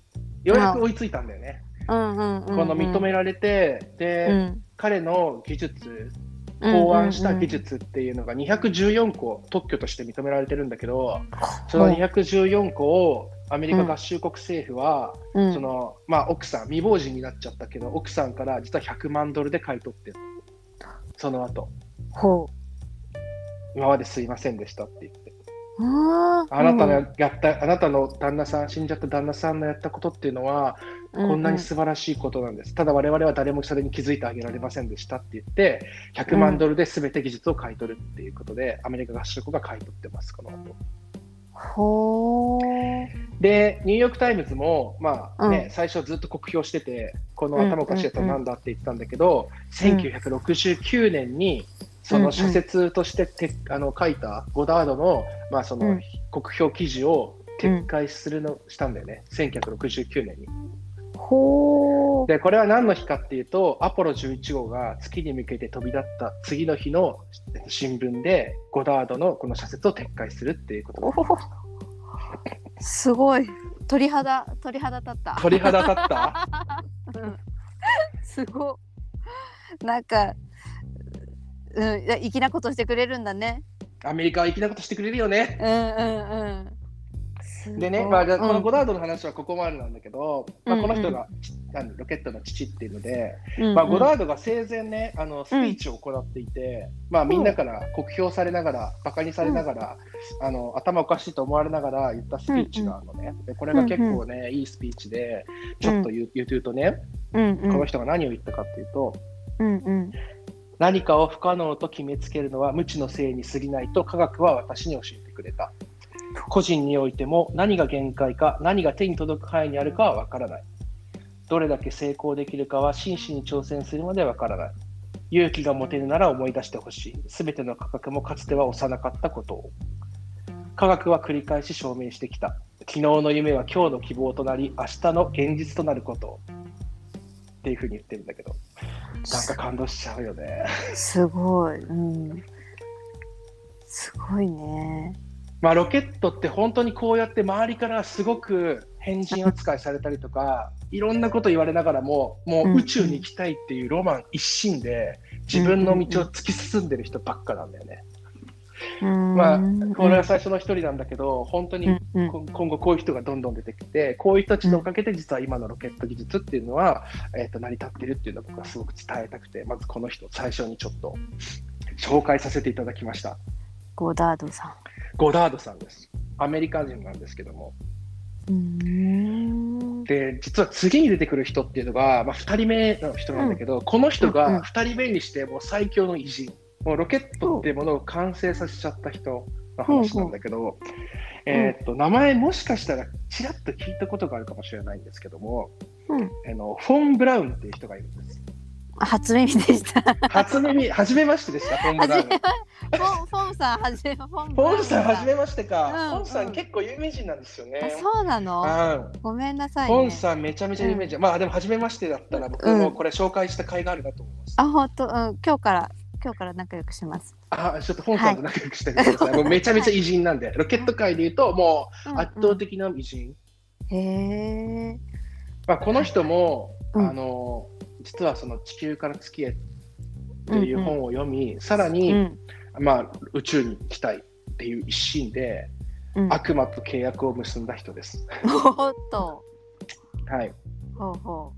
ようやく追いついたんだよね、うんうんうんうん、この認められてで、うん。彼の技術考案した技術っていうのが214個特許として認められてるんだけどその214個をアメリカ合衆国政府は、うん。うんそのまあ、奥さん未亡人になっちゃったけど奥さんから実は100万ドルで買い取ってる。その後。ほ今まですいませんでしたって言って。うあなたのやった、あなたの旦那さん死んじゃった旦那さんのやったことっていうのは、うこんなに素晴らしいことなんです、ただ我々は誰もそれに気づいてあげられませんでしたって言って100万ドルで全て技術を買い取るっていうことで、アメリカ合衆国が買い取ってますこの後で、ニューヨーク・タイムズも、まあねう最初ずっと酷評してて、この頭おかしいやつはなんだって言ってたんだけど、1969年にその社説としてて、あの書いたゴダードの,、まあそのうん。酷評記事を撤回するの、したんだよね、1969年に。で、これは何の日かっていうと、アポロ11号が月に向けて飛び立った次の日の新聞で、ゴダードのこの社説を撤回するっていうこと。すごい。鳥肌鳥肌立った。鳥肌立った？うん。すごい。なんかうん、粋なことしてくれるんだね。アメリカは粋なことしてくれるよね。うんうんうん。でね、まあ、じゃあこのうん。ゴダードの話はここまでなんだけど、まあ、うんこの人が、なんロケットの父っていうので、うんうん。まあ、ゴダードが生前ね、あのスピーチを行っていて、まあ、みんなから酷評されながら、バカにされながら、あの頭おかしいと思われながら言ったスピーチがあるのね。でこれが結構ね、いいスピーチで、ちょっと言う,、言うとね、うんうん。この人が何を言ったかっていうと、うんうん。何かを不可能と決めつけるのは無知のせいに過ぎないと科学は私に教えてくれた。個人においても何が限界か何が手に届く範囲にあるかは分からない。どれだけ成功できるかは真摯に挑戦するまで分からない。勇気が持てるなら思い出してほしい。すべての科学もかつては幼かったことを。科学は繰り返し証明してきた。昨日の夢は今日の希望となり、明日の現実となることを。っていうふうに言ってるんだけど、なんか感動しちゃうよね。すごい。うん。すごいね。まあ、ロケットって本当にこうやって周りからすごく変人扱いされたりとかいろんなこと言われながらももう宇宙に行きたいっていうロマン一心で自分の道を突き進んでる人ばっかなんだよね。まあこれは最初の一人なんだけど本当に今後こういう人がどんどん出てきてこういう人たちのおかげで実は今のロケット技術っていうのは、えー、と成り立ってるっていうのを僕はすごく伝えたくてまずこの人最初にちょっと紹介させていただきました。ゴダードさゴダードさんです。アメリカ人なんですけども。で、実は次に出てくる人っていうのが、まあ、2人目の人なんだけど、この人うんうんが2人目にしてもう最強の偉人。もうロケットっていうものを完成させちゃった人の話なんだけど、えーっと、名前もしかしたらちらっと聞いたことがあるかもしれないんですけども、うん。あのフォン・ブラウンっていう人がいるんです。初耳でした。初耳、初めましてでした、フォン・ブラウン。初めフォンフォンさんはじめフォンフォンさん、初めまましてか。うんフォンさうんん、結構有名人なんですよね。そうなの？うんごめんなさい、ね。フォンさんめちゃめちゃ有名人、まあでも初めましてだったら僕もこれ紹介した甲斐があるなと思います。あ、本当、うん、今日から今日から仲良くします。あちょっとフォンさんと仲良くしてください。もうめちゃめちゃ偉人なんで、ロケット界で言うともう圧倒的な偉人。へえ。まあ、この人も、うんあの実はその地球から月へっていう本を読み、さらに、うん。まあ、宇宙に行きたいっていう一心でうん。悪魔と契約を結んだ人です。おっと。はい。ほうほ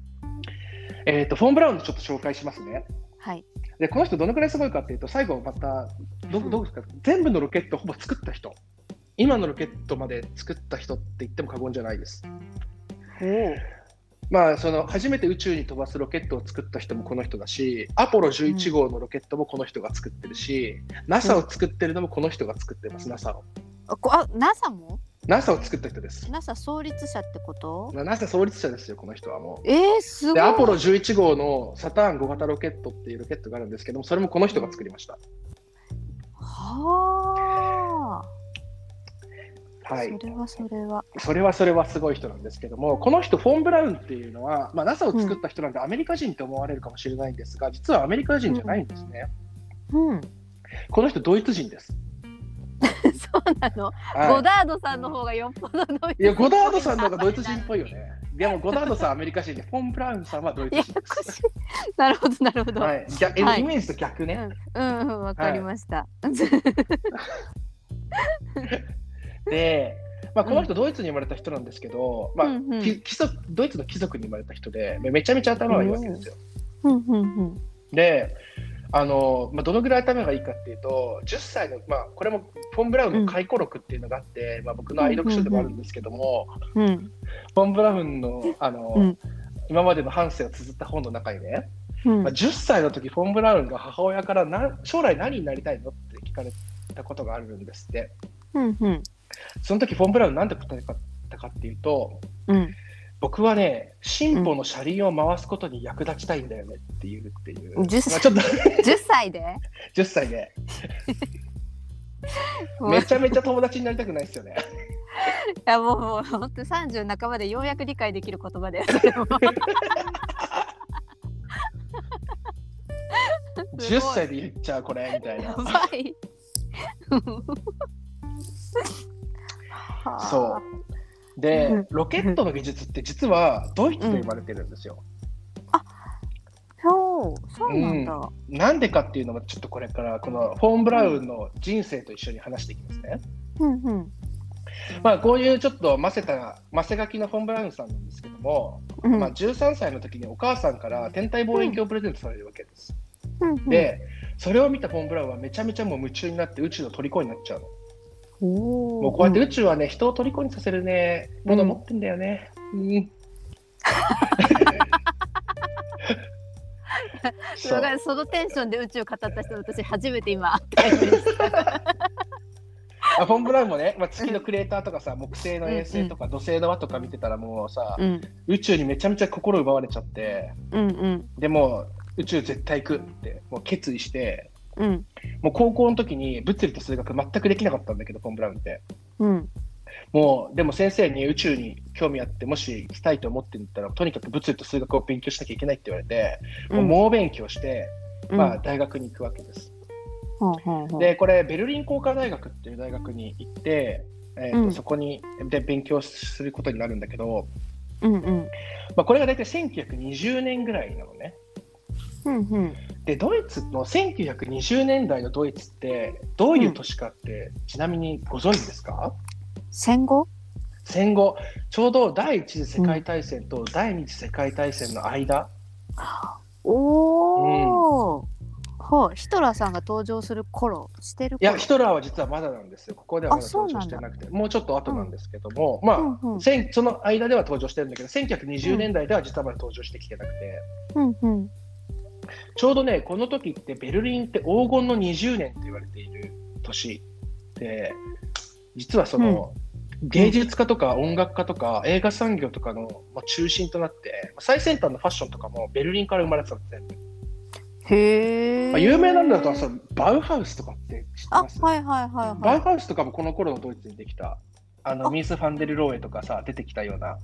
えっ、と、フォン・ブラウンのちょっと紹介しますね。う。はい。で、この人どのくらいすごいかっていうと、最後また、どどうですか、全部のロケットをほぼ作った人。今のロケットまで作った人って言っても過言じゃないです。まあ、その初めて宇宙に飛ばすロケットを作った人もこの人だし、アポロ11号のロケットもこの人が作ってるし、NASA を作ってるのもこの人が作ってます、NASA を。あ、こあ、NASA も？NASA を作った人です。NASA 創立者ってこと？NASA 創立者ですよ、この人はもう。えー、すごい。で、アポロ11号のサターン5型ロケットっていうロケットがあるんですけども、それもこの人が作りました。はあ。はい。それはそれは。それはそれはすごい人なんですけども、この人、フォン・ブラウンっていうのは、まあ、NASA を作った人なんで、アメリカ人って思われるかもしれないんですが、実はアメリカ人じゃないんですね。うん。この人、ドイツ人です。そうなの？はいゴダードさんの方がよっぽどドイツいや、ゴダードさんの方がドイツ人っぽいよね。でも、ゴダードさんはアメリカ人で、フォン・ブラウンさんはドイツや人です。。なるほどなるほど。はい、逆はいイメージと逆ね。うんうんわかりました。で、まあ、この人、ドイツに生まれた人なんですけど、まあ貴族ドイツの貴族に生まれた人で、めちゃめちゃ頭がいいわけですよ。うんうんうんで、あのまあ、どのぐらい頭がいいかっていうと、10歳の、まあ、これもフォン・ブラウンの回顧録っていうのがあって、まあ、僕の愛読書でもあるんですけども、うんフォン・ブラウンのあの、うん。今までの半生を綴った本の中にね、うん。まあ、10歳の時フォン・ブラウンが母親からな将来何になりたいのって聞かれたことがあるんですって。うんうんその時フォン・ブラウンなんて答えたかっていうと、うん。僕はね、進歩の車輪を回すことに役立ちたいんだよねっていうっていう、10歳。まあ、ちょっと10歳で？10歳で、めちゃめちゃ友達になりたくないですよね。いやもうもう本当30半ばでようやく理解できる言葉だよそれも。10歳で言っちゃう、これみたいやな。ばいそう。でうん、ロケットの技術って実はドイツで生まれてるんですよ。そうそうなんだ。なんでかっていうのもちょっとこれからこのフォーン・ブラウンの人生と一緒に話していきますね。うんうんまあ、こういうちょっとませた、ませ書きのフォン・ブラウンさんなんですけども、うんまあ、13歳の時にお母さんから天体望遠鏡をプレゼントされるわけです。うんうん、で、それを見たフォン・ブラウンはめちゃめちゃもう夢中になって宇宙の虜になっちゃうの。もうこうやって宇宙はね、人を虜にさせるね、もの持ってんだよね。うん。そそのテンションで宇宙を語った人私初めて今 あフォン・ブラウンもね、まあ、月のクレーターとかさ、木星の衛星とか土星の輪とか見てたらもうさ、うん。宇宙にめちゃめちゃ心奪われちゃって、うんうん。でも宇宙絶対行くってもう決意して、うん。もう高校の時に物理と数学全くできなかったんだけど、フォン・ブラウンって。うん。もうでも先生に宇宙に興味あって、もし行きたいと思ってんだったら、とにかく物理と数学を勉強しなきゃいけないって言われて、もう猛勉強して、まあ、大学に行くわけです。で、これ、ベルリン工科大学っていう大学に行って、えーとうん。そこにで勉強することになるんだけど、うんうん。まあ、これが大体1920年ぐらいなのね。うんうん。で、ドイツの1920年代のドイツって、どういう年かって、ちなみにご存知ですか？戦後？戦後、ちょうど第一次世界大戦と第二次世界大戦の間、おお、ほう。ヒトラーさんが登場する頃してるいや、頃ヒトラーは実はまだなんですよ。ここではまだ登場してなくて、もうちょっと後なんですけども、まあ、うんうん。その間では登場してるんだけど、1920年代では実はまだ登場してきてなくて、うんうんちょうどね、この時ってベルリンって黄金の20年と言われている年で、実はその、芸術家とか音楽家とか映画産業とかのまあ中心となって、最先端のファッションとかもベルリンから生まれてたの全部。へえ、まあ、有名なんだとはそのバウハウスとかって知ってあます？はいはいはいはい。バウハウスとかもこの頃のドイツにできた、あのあ。ミース・ファンデル・ローエとかさ、出てきたような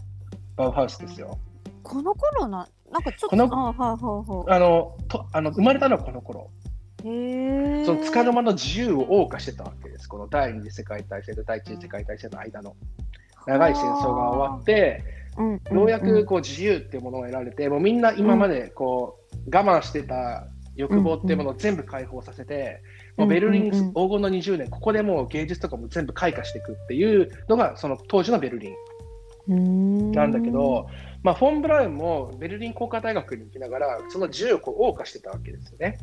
バウハウスですよ。この頃ななんかちょっとああのとあの生まれたのはこの頃。その束の間の自由を謳歌してたわけです、この第二次世界大戦と第一次世界大戦の間の。長い戦争が終わって、うん。うんようやくこう自由っていうものを得られて、もうみんな今までこう我慢してた欲望っていうものを全部解放させて、もうベルリンうん。うんうん黄金の20年、ここでもう芸術とかも全部開花していくっていうのが、その当時のベルリンなんだけど、まあ、フォン・ブラウンもベルリン工科大学に行きながら、その自由をこう謳歌してたわけですよね。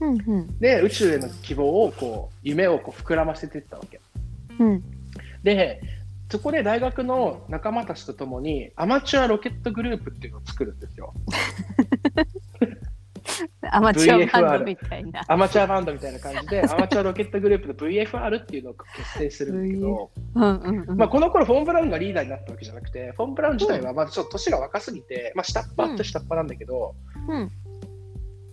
うんうんで、宇宙への希望をこう、夢をこう膨らませていったわけ。うんで、そこで大学の仲間たちとともに、アマチュアロケットグループっていうのを作るんですよ。アマチュアバンドみたいな。アマチュアバンドみたいな感じで、アマチュアロケットグループの VFR っていうのを結成するんだけど、うんうんうん。まあ、この頃フォン・ブラウンがリーダーになったわけじゃなくて、フォン・ブラウン自体はまだちょっと年が若すぎて、まあ、下っ端と下っ端なんだけど、うん。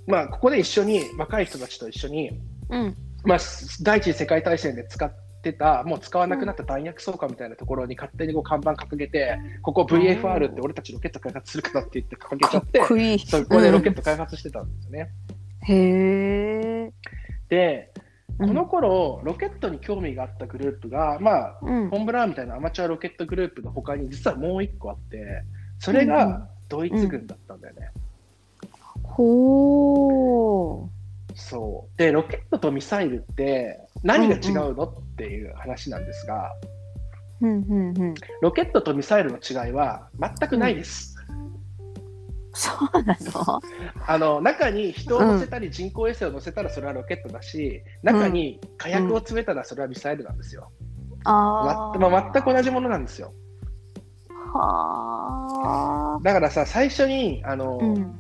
まあ、ここで一緒に、若い人たちと一緒に、うん。まあ、第一次世界大戦で使ってた、もう使わなくなった弾薬倉庫みたいなところに勝手にこう看板掲げて、ここ VFR って俺たちロケット開発するからって言って掲げちゃってかっ、こいい。そこでロケット開発してたんですよね。へえ。で、この頃、ロケットに興味があったグループが、まあ、うん。フォン・ブラウンみたいなアマチュアロケットグループの他に実はもう一個あって、それがドイツ軍だったんだよね。ほそう。で、ロケットとミサイルって何が違うの、っていう話なんですが、ううんうんうんロケットとミサイルの違いは全くないです。そうなの？あの中に人を乗せたり人工衛星を乗せたらそれはロケットだし、中に火薬を詰めたらそれはミサイルなんですよ。あーままあ、全く同じものなんですよ。はあだからさ、最初にあの、うん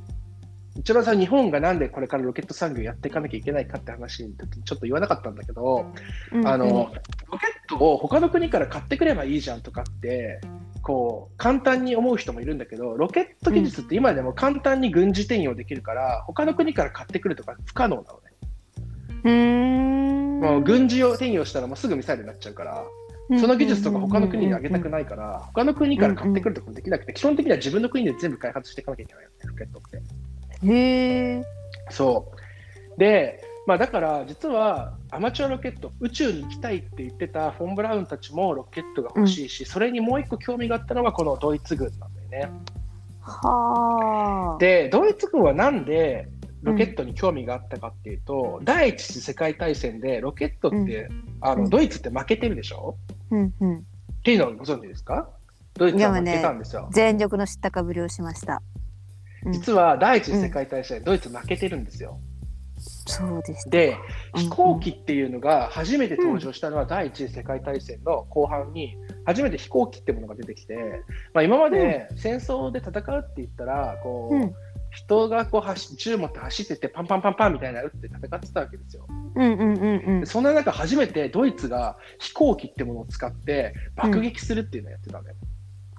一番さ日本がなんでこれからロケット産業やっていかなきゃいけないかって話にちょっとちょっと言わなかったんだけど、うん。あのロケットを他の国から買ってくればいいじゃんとかってこう簡単に思う人もいるんだけどロケット技術って今でも簡単に軍事転用できるから、他の国から買ってくるとか不可能なのね。うーん。もう軍事用転用したらもうすぐミサイルになっちゃうから、その技術とか他の国にあげたくないから、他の国から買ってくるとかもできなくて、基本的には自分の国で全部開発していかなきゃいけないよね、ロケットって。へえそう。で、まあだから実はアマチュアロケット、宇宙に行きたいって言ってたフォン・ブラウンたちもロケットが欲しいし、それにもう一個興味があったのがこのドイツ軍なんだよね。はあ。でドイツ軍はなんでロケットに興味があったかっていうと、第一次世界大戦でロケットって、あのうんドイツって負けてるでしょ？うんうん。っていうのをご存知ですか？ドイツは負けたんですよ。全力の知ったかぶりをしました。うん実は第一次世界大戦、ドイツ負けてるんですよ。そうでした。で、うん飛行機っていうのが初めて登場したのは第一次世界大戦の後半に初めて飛行機ってものが出てきて、まあ、今まで戦争で戦うって言ったらこう、うん人がこう走銃持って走ってってパンパンパンパンみたいな撃って戦ってたわけですよ。うんうんうんうんで。そんな中初めてドイツが飛行機ってものを使って爆撃するっていうのをやってたんだよ。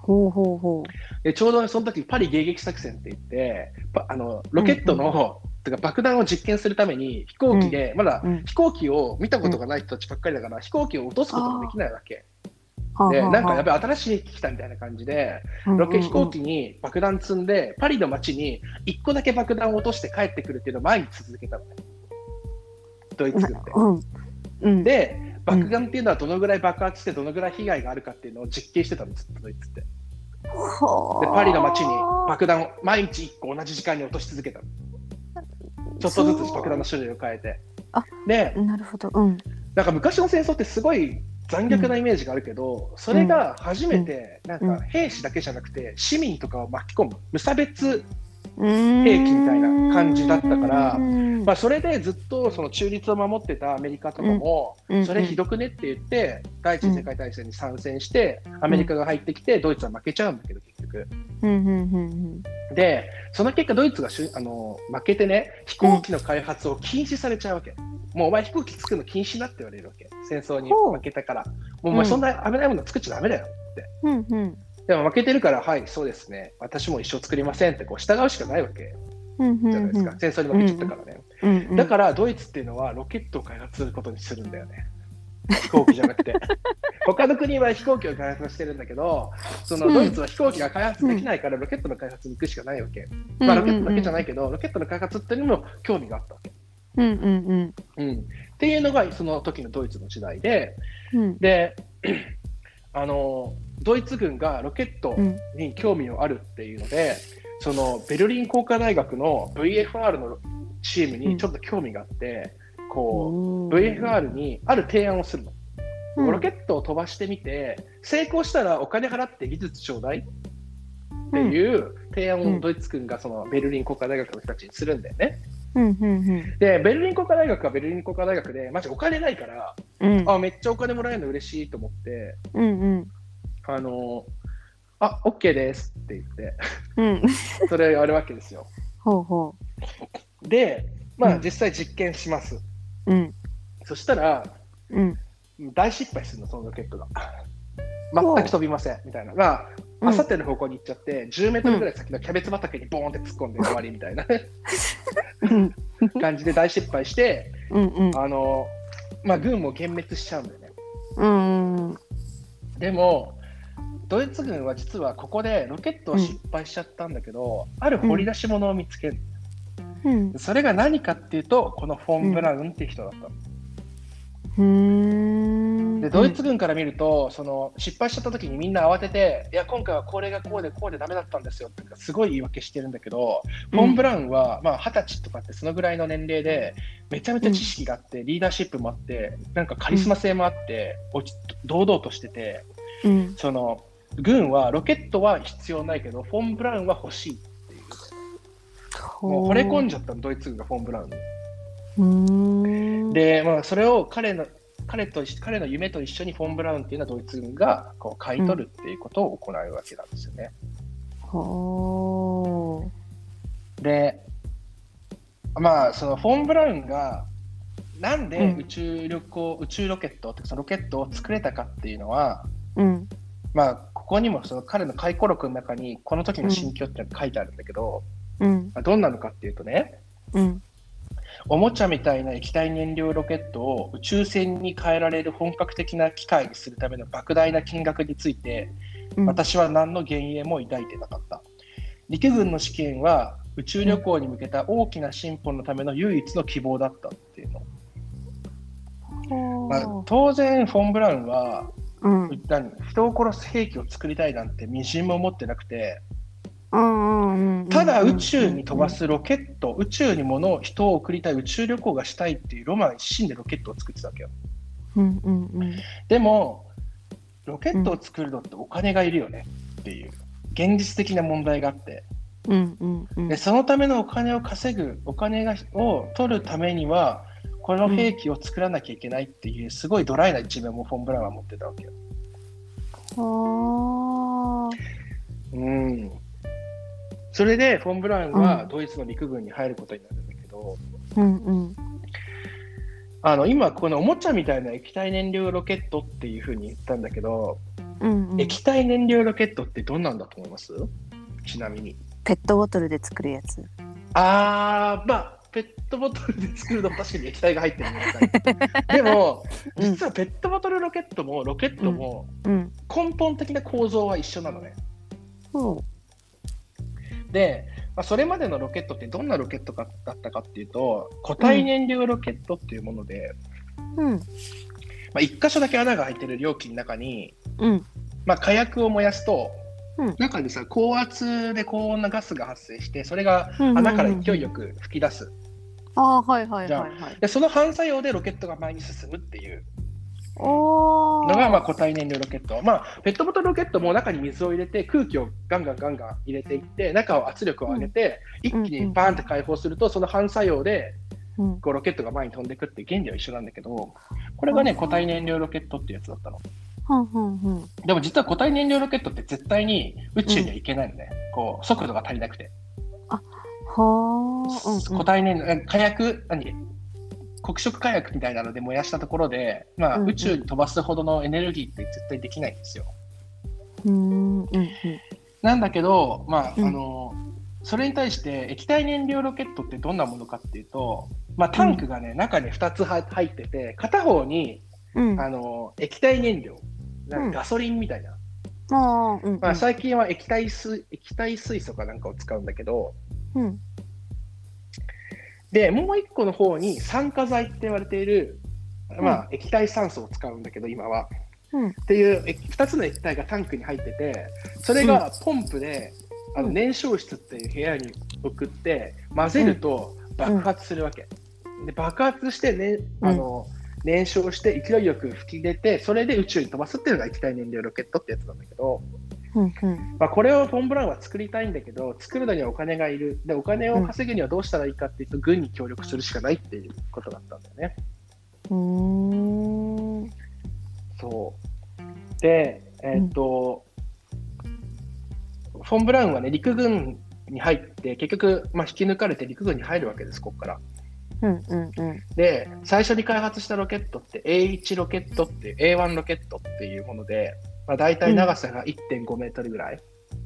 ほうほうほでちょうどその時パリ迎撃作戦って言ってパあのロケットの、てか爆弾を実験するために飛行機で、まだう。うん。飛行機を見たことがない人たちばっかりだから、飛行機を落とすこともできないわけ。はあで、なんかやっぱぱり新しい兵器来たみたいな感じで、ロケ飛行機に爆弾積んで、パリの街に1個だけ爆弾を落として帰ってくるっていうのを毎日続けたのね。ドイツ軍って。うん。うん。で、爆弾っていうのはどのぐらい爆発してどのぐらい被害があるかっていうのを実験してたの、ドイツって。で、パリの街に爆弾を毎日1個同じ時間に落とし続けたの。ちょっとずつ爆弾の種類を変えてあ。で、なるほど。うん。なんか昔の戦争ってすごい残虐なイメージがあるけど、それが初めてなんか兵士だけじゃなくて市民とかを巻き込む無差別、兵兵器みたいな感じだったからうんまあ、それでずっとその中立を守ってたアメリカとかも、うんそれひどくねって言って第一次世界大戦に参戦して、アメリカが入ってきてドイツは負けちゃうんだけど結局。うんうんうんでその結果ドイツがしゅあの負けてね飛行機の開発を禁止されちゃうわけ。もうお前飛行機作るの禁止だって言われるわけ。戦争に負けたから。もうお前そんな危ないもの作っちゃダメだよって。でも負けてるから、はい、そうですね。私も一生作りませんってこう従うしかないわけじゃないですか。戦争に負けちゃったからね。うんうんだからドイツっていうのはロケットを開発することにするんだよね。飛行機じゃなくて。他の国は飛行機を開発してるんだけど、そのうんドイツは飛行機が開発できないからロケットの開発に行くしかないわけ。まあ、ロケットだけじゃないけど、ロケットの開発っていうのにも興味があったわけ。うんうんうん、っていうのがその時のドイツの時代で、うんで あのドイツ軍がロケットうんに興味をあるっていうので、そのベルリン工科大学の VFR のチームにちょっと興味があって、こう VFR にある提案をするの。ロケットを飛ばしてみて、成功したらお金払って技術ちょうだいっていう提案をドイツ軍がそのベルリン工科大学の人たちにするんだよね。うんうんうん。で、ベルリン工科大学はベルリン工科大学で、マジお金ないから、うん。あ、めっちゃお金もらえるの嬉しいと思って、うんうんあの、あ、OK ですって言って、うん。それをやるわけですよ。ほうほで、まあうん。実際実験します。ううん。そしたら、うん。大失敗するの、そのロケットが。全く飛びませんみたいな。のが、うん。あさっての方向に行っちゃって、10メートルぐらい先のキャベツ畑にボーンって突っ込んで終わりみたいな。うん。感じで大失敗して、うんうん。あのまあ、軍も幻滅しちゃうんだよね。うん。でも、ドイツ軍は実はここでロケットは失敗しちゃったんだけど、ある掘り出し物を見つける。うん。それが何かっていうと、このフォン・ブラウンっていう人だったの。うん。でドイツ軍から見ると、その失敗しちゃった時にみんな慌てて、いや、今回はこれがこうでこうでダメだったんですよってすごい言い訳してるんだけど、フォン・ブラウンはまあ二十歳とかってそのぐらいの年齢で、めちゃめちゃ知識があって、リーダーシップもあって、なんかカリスマ性もあって、落ち堂々としてて、うん。その軍はロケットは必要ないけど、フォン・ブラウンは欲しいっていう。もう惚れ込んじゃったの、ドイツ軍がフォン・ブラウン。で、まあ、それを彼の彼と彼の夢と一緒にフォン・ブラウンっていうのはドイツ軍がこう買い取るっていうことを行うわけなんですよね。ほで、まあ、そのフォン・ブラウンがなんでうん。宇宙旅行、宇宙ロケットってそのロケットを作れたかっていうのは、ううん。まあ、ここにもその彼の回顧録の中にこの時の心境って書いてあるんだけど、うんまあどんなのかっていうとね、うんおもちゃみたいな液体燃料ロケットを宇宙船に変えられる本格的な機械にするための莫大な金額について、うん私は何の幻影も抱いてなかった。陸軍の試験は宇宙旅行に向けた大きな進歩のための唯一の希望だったっていうの。まあ、当然、フォン・ブラウンはうん。何人を殺す兵器を作りたいなんてみじんも思ってなくて、うんうんうんただ宇宙に飛ばすロケット、宇宙に物を人を送りたい宇宙旅行がしたいっていうロマン一心でロケットを作ってたわけよ。うんうんうん。でもロケットを作るのってお金がいるよねっていう現実的な問題があって。うんうんうん。でそのためのお金を稼ぐお金がを取るためにはこの兵器を作らなきゃいけないっていうすごいドライな一面もフォン・ブラウンは持ってたわけよ。はうん、それでフォン・ブラウンはドイツの陸軍に入ることになるんだけど、あうんうん。あの今このおもちゃみたいな液体燃料ロケットっていうふうに言ったんだけど、うんうん。液体燃料ロケットってどんなんだと思います？ちなみに。ペットボトルで作るやつ。あーまあペットボトルで作ると確かに液体が入ってるみたいでも うん。実はペットボトルロケットもロケットもうん。根本的な構造は一緒なのね。そで、まあ、それまでのロケットってどんなロケットかだったかっていうと固体燃料ロケットっていうもので、ううん。まあ、1箇所だけ穴が開いてる容器の中に、うん。まあ、火薬を燃やすと、うん。中でさ高圧で高温なガスが発生してそれが穴から勢いよく吹き出す。ああはいはいはいはい。でその反作用でロケットが前に進むっていう。おのが、まあ、ー固体燃料ロケット。まあ、ペットボトルロケットも中に水を入れて空気をガンガンガンガン入れていって中を圧力を上げて、一気にバーンって解放するとその反作用でうん。こうロケットが前に飛んでいくっていう原理は一緒なんだけどこれがねうん。固体燃料ロケットっていうやつだったの。でも実は固体燃料ロケットって絶対に宇宙には行けないのね。こう速度が足りなくて。はあうんうん固体燃料、え火薬、何黒色火薬みたいなので燃やしたところで、まあ、うんうん宇宙に飛ばすほどのエネルギーって絶対できないんですよ。うんうんうんなんだけど、まあうんあのそれに対して液体燃料ロケットってどんなものかっていうと、まあ、タンクがね、中に2つは入ってて片方にうんあの液体燃料なんうん。かガソリンみたいな、うんうん。まあ、最近は液体水液体水素かなんかを使うんだけど。うん。でもう1個の方に酸化剤って言われている、まあ、液体酸素を使うんだけど今は。うん。っていうえ2つの液体がタンクに入っててそれがポンプで、あのうん。燃焼室っていう部屋に送って混ぜると爆発するわけ、で爆発して、ね、あの燃焼して勢いよく吹き出てそれで宇宙に飛ばすっていうのが液体燃料ロケットってやつなんだけど、うんうんまあ、これをフォン・ブラウンは作りたいんだけど作るのにはお金がいるでお金を稼ぐにはどうしたらいいかっていうと軍に協力するしかないっていうことだったんだよね。うーんそう。で、えーっと、フォン・ブラウンはね、陸軍に入って、結局、まあ、引き抜かれて陸軍に入るわけです、ここから。うんうんうんで、最初に開発したロケットって A1 ロケットっていう、A1 ロケットっていうもので、まあ、大体長さが1.5メートルぐらい。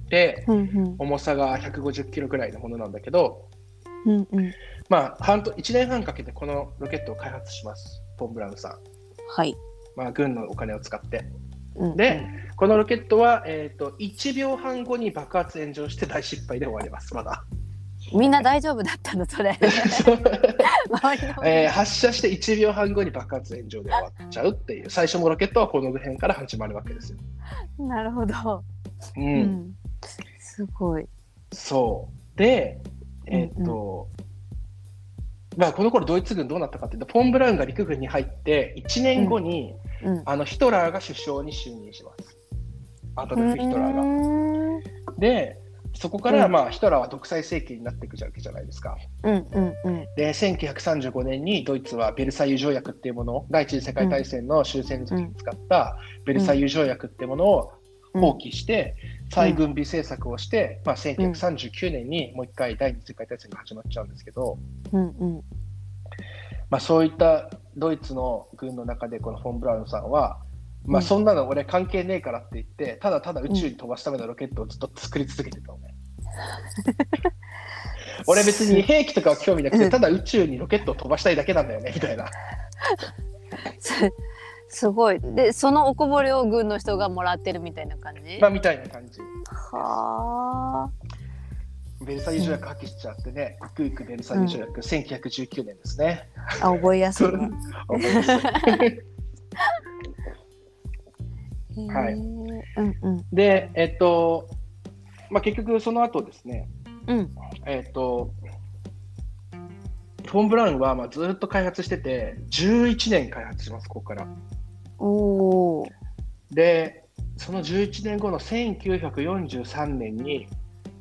で、うんうん重さが150キロぐらいのものなんだけど、うんうんまあ、半と1年半かけてこのロケットを開発します、フォン・ブラウンさん。はいまあ、軍のお金を使って。うんで、このロケットは、えー、と1秒半後に爆発炎上して大失敗で終わります、まだ。みんな大丈夫だったのそれ。えー発射して1秒半後に爆発炎上で終わっちゃうっていう、最初のロケットはこの辺から始まるわけですよ。なるほど、う、うん。ん、すごい。そう。で、えっ、と、まあ、この頃ドイツ軍どうなったかっていうと、フォン・ブラウンが陸軍に入って、1年後に、うん。あのヒトラーが首相に就任します。アドルフ・ヒトラーが。ーがで、そこから、うん。まあ、ヒトラーは独裁政権になっていくわけじゃないですか。うんうんうん。で1935年にドイツはベルサイユ条約っていうもの第一次世界大戦の終戦の時に使ったベルサイユ条約っていうものを放棄して再軍備政策をして、まあ、1939年にもう一回第二次世界大戦が始まっちゃうんですけど、うんうん。まあ、そういったドイツの軍の中でこのフォン・ブラウンさんは、まあ、うんそんなの俺関係ねえからって言ってただただ宇宙に飛ばすためのロケットをずっと作り続けてたのね。俺別に兵器とかは興味なくて、うんただ宇宙にロケットを飛ばしたいだけなんだよねみたいな。す すごいでそのおこぼれを軍の人がもらってるみたいな感じ、まあみたいな感じ。はあベルサイユ条約破棄しちゃってね、グークベルサイユ条約、1919年ですね。あ覚えやすいね 思いますはい。へー。うんうん。で、えっと、まあ、結局その後ですね、うん。えっ、と、フォン・ブラウンはまあずっと開発してて、11年開発します、ここから。おおで、その11年後の1943年に、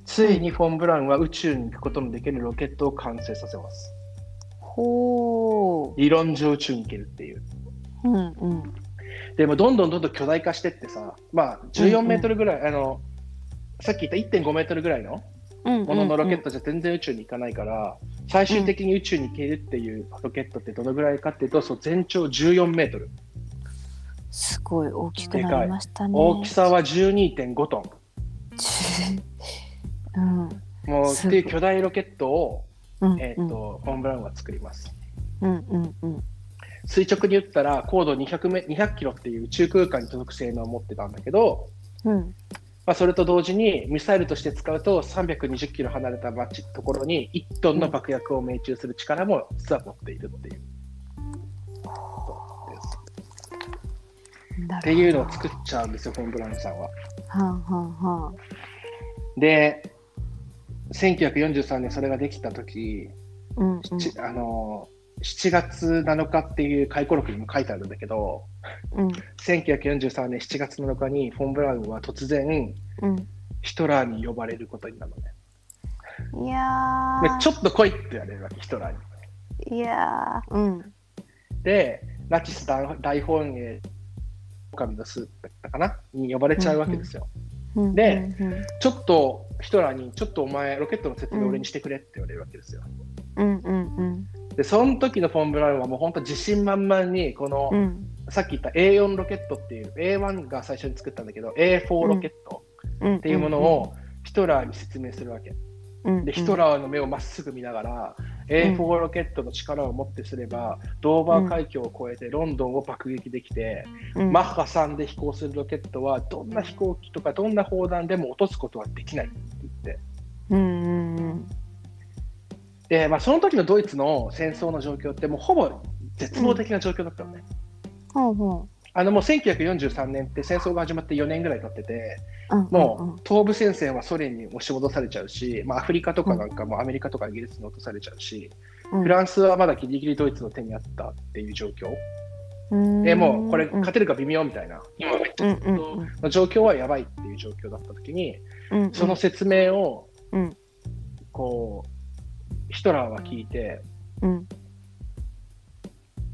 ついにフォン・ブラウンは宇宙に行くことのできるロケットを完成させます。ほ理論上宇宙に行けるっていう。う。うんうんでもどんどんどんどん巨大化してってさ、まあ14メートルぐらい、あの、さっき言った1.5メートルぐらいのうんもののロケットじゃ全然宇宙に行かないから、最終的に宇宙に行けるっていうロケットってどのぐらいかっていうと、そう全長14メートル、すごい大きくなりましたね。大きさは12.5トン。うん。もうっていう巨大ロケットを、うんえーとフォン・ブラウンは作ります。うんうんうん垂直に言ったら高度200メ200キロっていう宇宙空間に届く性能を持ってたんだけど、うん。まあ、それと同時にミサイルとして使うと320キロ離れた町ところに1トンの爆薬を命中する力も実は持っているっていう。っていうのを作っちゃうんですよ、フォン・ブラウンさんは。はあはあはあ。で、1943年それができた時、うんうん。ちあの7月7日っていう回顧録にも書いてあるんだけど、うん1943年7月7日にフォン・ブラウンは突然うんヒトラーに呼ばれることになるのね。いやちょっと来いって言われるわけ、ヒトラーに。いやーうんで、ナチス大大本営、狼のスだったかな？に呼ばれちゃうわけですよ。うんでうんちょっとヒトラーに、ちょっとお前、ロケットの説明俺にしてくれって言われるわけですよ。うんうんうんで、その時のフォン・ブラウンはもう本当自信満々に、この、うん。さっき言った A4 ロケットっていう、A1 が最初に作ったんだけど、A4 ロケットうん。っていうものをヒトラーに説明するわけ。で、ヒトララーの目をまっすぐ見ながら、A4 ロケットの力をもってすれば、ドーバー海峡を越えてロンドンを爆撃できて、マッハ3で飛行するロケットは、どんな飛行機とかどんな砲弾でも落とすことはできないって言って。うんうんうんで、まあ、その時のドイツの戦争の状況って、もうほぼ絶望的な状況だったのね。ほうほあのもう1943年って戦争が始まって4年ぐらい経ってて、ううんもう東部戦線はソ連に押し戻されちゃうし、まあ、アフリカとかなんかもアメリカとかイギリスに落とされちゃうし、うん。フランスはまだギリギリドイツの手にあったっていう状況。うん。でもうこれうん。勝てるか微妙みたいな、今の状況はやばいっていう状況だった時に、うんうん。その説明をうん。こうヒトラーは聞いて、うん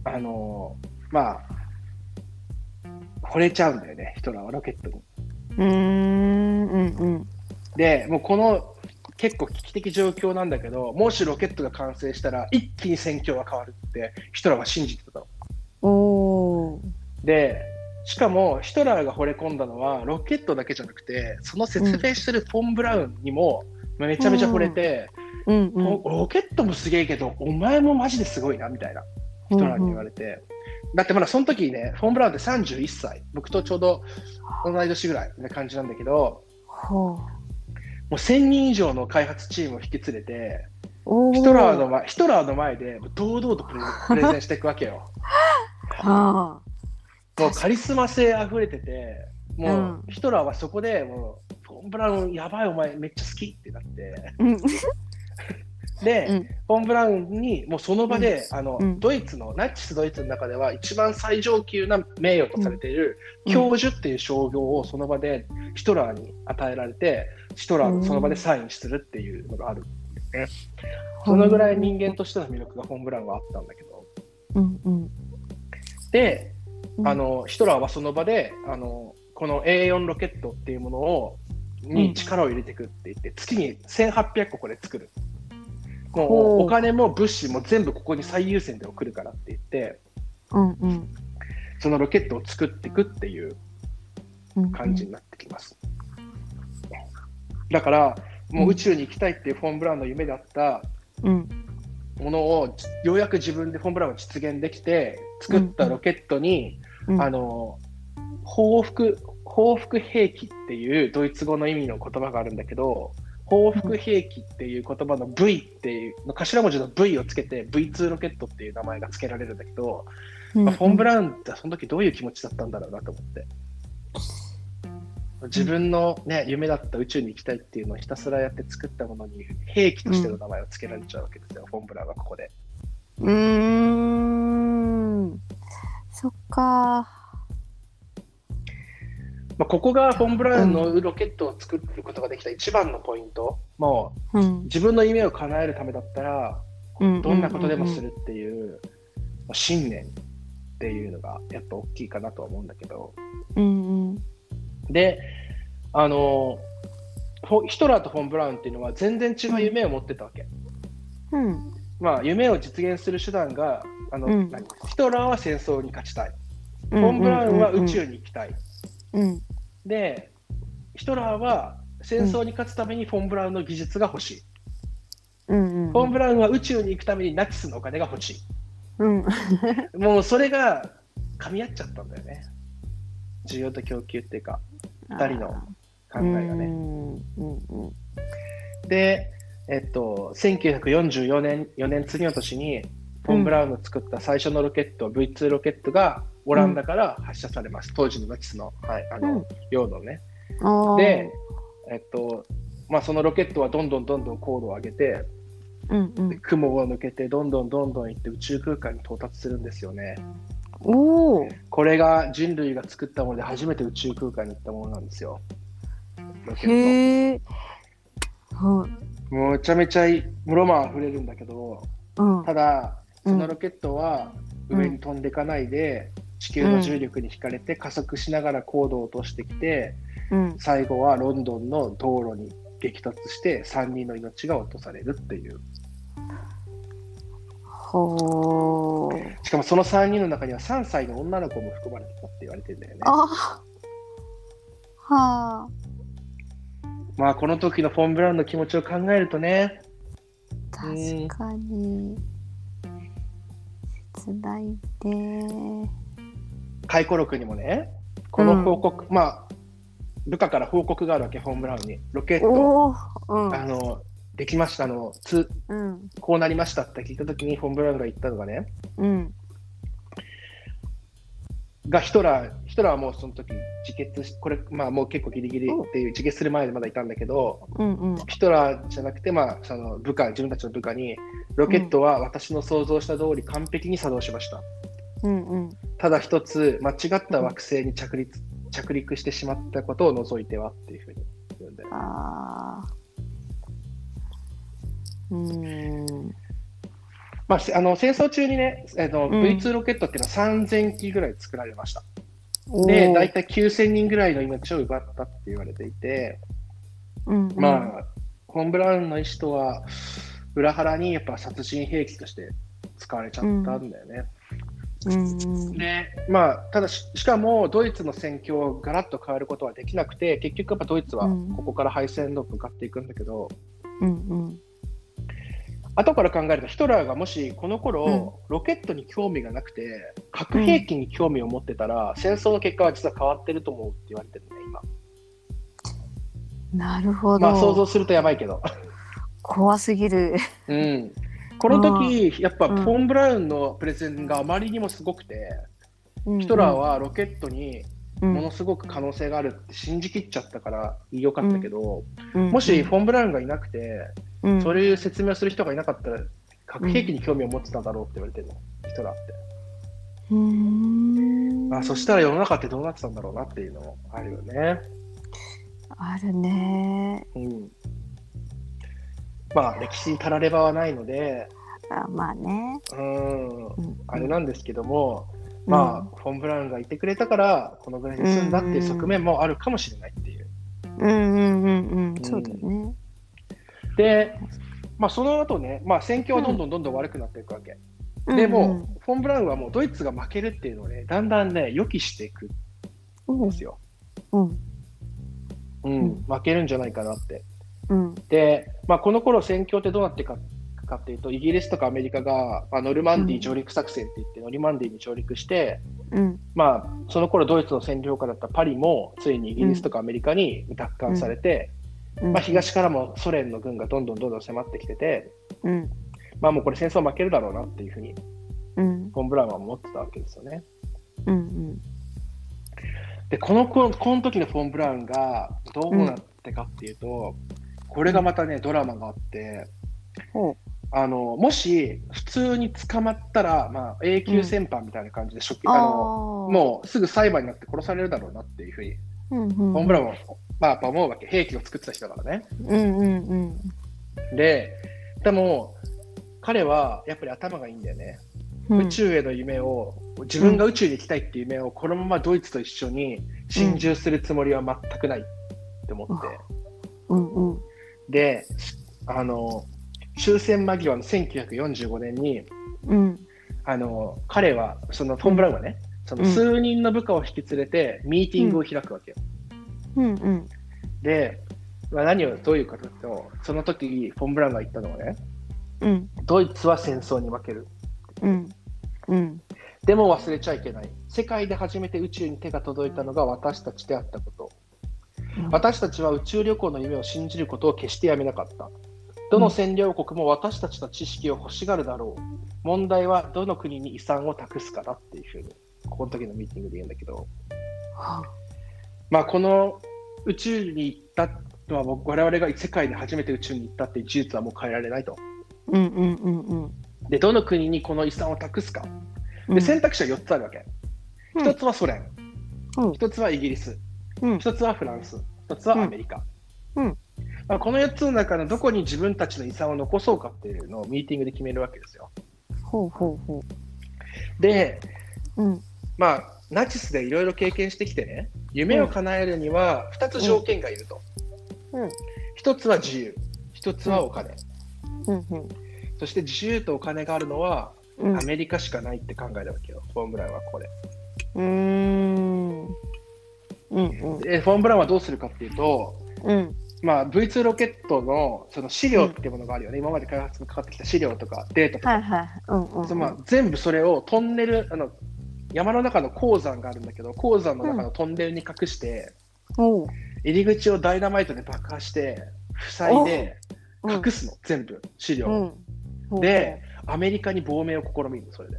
あのまあ、惚れちゃうんだよね、ヒトラーはロケットに。うーんうんうんで、もうこの結構危機的状況なんだけど、もしロケットが完成したら一気に戦況が変わるってヒトラーは信じてたの。で、しかもヒトラーが惚れ込んだのはロケットだけじゃなくて、その説明してるフォン・ブラウンにもめちゃめちゃ惚れて、うん。うんおロケットもすげえけど、お前もマジですごいなみたいな、ヒトラーに言われて。だってまだその時ね、フォン・ブラウンって31歳、僕とちょうど同い年ぐらいな感じなんだけど、もう1000人以上の開発チームを引き連れて、ヒトラーの前ヒトラーの前で堂々とプレゼンしていくわけよ。はもうカリスマ性あふれてて、もう、うん。ヒトラーはそこでもう、ン・ブラウン、やばい、お前、めっちゃ好きってなって、あうん。で、うん。フォン・ブラウンにもうその場で、あのうん。ドイツの、ナチスドイツの中では一番最上級な名誉とされている、うん。教授っていう称号をその場でヒトラーに与えられて、ヒトラーがその場でサインするっていうのがあるんですね。そのぐらい人間としての魅力がフォン・ブラウンはあったんだけど。うんうん。で、うん。あのヒトラーはその場であのこの A4 ロケットっていうものをに力を入れていくって言って、月に1800個これ作る。もほう。うお金も物資も全部ここに最優先で送るからって言って、うんうん。そのロケットを作っていくっていううん感じになってきます。だから、もう宇宙に行きたいっていうフォン・ブラウンの夢だったうん。ものをようやく自分でフォン・ブラウンが実現できて、作ったロケットに、うん。あの報復報復兵器っていうドイツ語の意味の言葉があるんだけど報復兵器っていう言葉の V っていうの頭文字の V をつけて V2 ロケットっていう名前が付けられるんだけど、まあ、フォン・ブラウンってその時どういう気持ちだったんだろうなと思って。自分の、ね、夢だった宇宙に行きたいっていうのをひたすらやって作ったものに兵器としての名前を付けられちゃうわけですよ、フォン・ブラウンはここで。うーん。そっかまあ、ここがフォン・ブラウンのロケットを作ることができた一番のポイント、もううん。自分の夢を叶えるためだったら、うん。どんなことでもするっていう、まあ信念っていうのがやっぱ大きいかなとは思うんだけど、うんうん。で、あのヒトラーとフォン・ブラウンっていうのは全然違う夢を持ってたわけ。うん。まあ、夢を実現する手段があの、うん。何？ヒトラーは戦争に勝ちたい、うんフォン・ブラウンは宇宙に行きたい。うんで、ヒトラーは戦争に勝つためにフォン・ブラウンの技術が欲しい。うんうんフォン・ブラウンは宇宙に行くためにナチスのお金が欲しうんい。もうそれが噛み合っちゃったんだよね。需要と供給っていうか、二人の考えがね。うんうんうんで、えっと、1944年、4年次の年に、フォン・ブラウンの作った最初のロケット、V2 ロケットがオランダから発射されます。当時のナチスの、はい、あうんの、領土ね。で、えっと、まあ、そのロケットはどんどんどんどん高度を上げて、うんうんで雲を抜けて、どんどんどんどん行って宇宙空間に到達するんですよね。おおこれが人類が作ったもので初めて宇宙空間に行ったものなんですよ。ロケッへえはいト。もうめちゃめちゃロマン溢れるんだけど、うんただ、うんそのロケットは上に飛んでいかないで、地球の重力に引かれて加速しながら高度を落としてきて、うん。最後はロンドンの道路に激突して3人の命が落とされるっていう。ほう。しかもその3人の中には3歳の女の子も含まれてたって言われてるんだよね。あはあ。まあこの時のフォン・ブラウンの気持ちを考えるとね、確かに。切ないね回顧録にもね、この報告、まあ部下から報告があるわけ、フォン・ブラウンに。ロケット、うん。あの、できましたあのつ、うん。こうなりましたって聞いた時にフォン・ブラウンが言ったのがね、うん。がヒトラー、ヒトラーはもうその時自決し、これ、まあもう結構ギリギリっていう、自決する前でまだいたんだけど、うんうん。ヒトラーじゃなくて、まあ、その部下、自分たちの部下に、ロケットは私の想像した通り完璧に作動しました。うんうんただ一つ、間違った惑星に着陸着陸してしまったことを除いてはっていうふうに言うんだよ。ああうんまあ、せあの戦争中にね、あのうん V2 ロケットっていうのは3000機ぐらい作られました。で、大体9000人ぐらいの命を奪ったって言われていて、うんうんまあ、フォン・ブラウンの意思とは裏腹にやっぱ殺人兵器として使われちゃったんだよね。うんうんで、まあ、ただし、しかもドイツの戦況をガラッと変えることはできなくて、結局やっぱドイツはうん。ここから敗戦の向かっていくんだけど、うんうん。後から考えると、ヒトラーがもしこの頃、ロケットに興味がなくて、核兵器に興味を持ってたら、戦争の結果は実は変わってると思うって言われてるね、今。なるほど、まあ、想像するとやばいけど。怖すぎる。うん、この時、やっぱうん。フォン・ブラウンのプレゼンがあまりにもすごくて、ヒトラーはロケットにものすごく可能性があるって信じきっちゃったからよかったけど、もしフォン・ブラウンがいなくて、うん。そういう説明をする人がいなかったら、核兵器に興味を持ってただろうって言われてるの、ヒトラーって。うーん。あそしたら世の中ってどうなってたんだろうなっていうのもあるよね。あるね。うん、まあ歴史にたらればはないので、あまあね、うん、うん。あれなんですけども、まあ、フォン・ブラウンがいてくれたから、このぐらいに済んだっていう側面もあるかもしれないっていう。うんうんうんうん。そうだね。で、まあ、その後ね、まあ、戦況はどんどんどんどん悪くなっていくわけ。でも、フォン・ブラウンはもうドイツが負けるっていうのをね、だんだんね、予期していくうんんですよ。うん。うん、うん。負けるんじゃないかなって。うん。で、まあ、この頃戦況ってどうなっていくかかっていうと、イギリスとかアメリカが、まあ、ノルマンディー上陸作戦って言って、ノルマンディーに上陸して、うん。まあ、その頃ドイツの占領下だったパリも、ついにイギリスとかアメリカに奪還されて、うん。まあ、東からもソ連の軍がどんどんどんどん迫ってきてて、うん。まあ、もうこれ戦争負けるだろうなっていうふうに、うん。フォン・ブラウンは思ってたわけですよね。うんでこのここの時のフォン・ブラウンがどうなってかっていうと、これがまたねドラマがあってほあのもし普通に捕まったら、まあ、永久戦犯みたいな感じで、う。あのもうすぐ裁判になって殺されるだろうなっていうふうに、うんうん、フォン・ブラウンは、まあ、やっぱ思うわけ兵器を作ってた人だからね。うんうんうん。ででも彼はやっぱり頭がいいんだよね。うん宇宙への夢を自分が宇宙に行きたいっていう夢をこのままドイツと一緒に心中するつもりは全くないって思って、うんうんであの終戦間際の1945年にうん。あの彼はそのフォン・ブラウンはね、そのうん。数人の部下を引き連れてミーティングを開くわけよ。うんうん。で、まあ、何をどういうかというとその時フォン・ブラウンが言ったのはねうん。ドイツは戦争に負ける。うん。うん。でも忘れちゃいけない。世界で初めて宇宙に手が届いたのが私たちであったこと。私たちは宇宙旅行の夢を信じることを決してやめなかった。どの占領国も私たちの知識を欲しがるだろう。問題はどの国に遺産を託すかだっていうふうに、ここの時のミーティングで言うんだけど、はまあ、この宇宙に行ったのは僕我々が世界で初めて宇宙に行ったっていう事実はもう変えられないと。うんうんうんうん。で、どの国にこの遺産を託すか。うん。で、選択肢は4つあるわけ。うん。1つはソ連、うん。1つはイギリス、うん。一つはフランス、一つはアメリカ。うん。うんまあ、この4つの中のどこに自分たちの遺産を残そうかっていうのをミーティングで決めるわけですよ。ほうほうほで、ううん。まあ、ナチスでいろいろ経験してきてね、夢を叶えるには2つ条件がいると。うん。1つは自由、1つはお金。うん。うん。そして自由とお金があるのはうん。アメリカしかないって考えるわけよ、フォン・ブラウンはここで。うーんうんうん。で、フォン・ブラウンはどうするかっていうと、うん。まあ、V2 ロケットのその資料っていうものがあるよね、今まで開発にかかってきた資料とかデータとか、全部それをトンネルあの山の中の鉱山があるんだけど鉱山の中のトンネルに隠して、おう。入り口をダイナマイトで爆破して塞いでう。ん。隠すの、全部資料、でアメリカに亡命を試みるのそれで。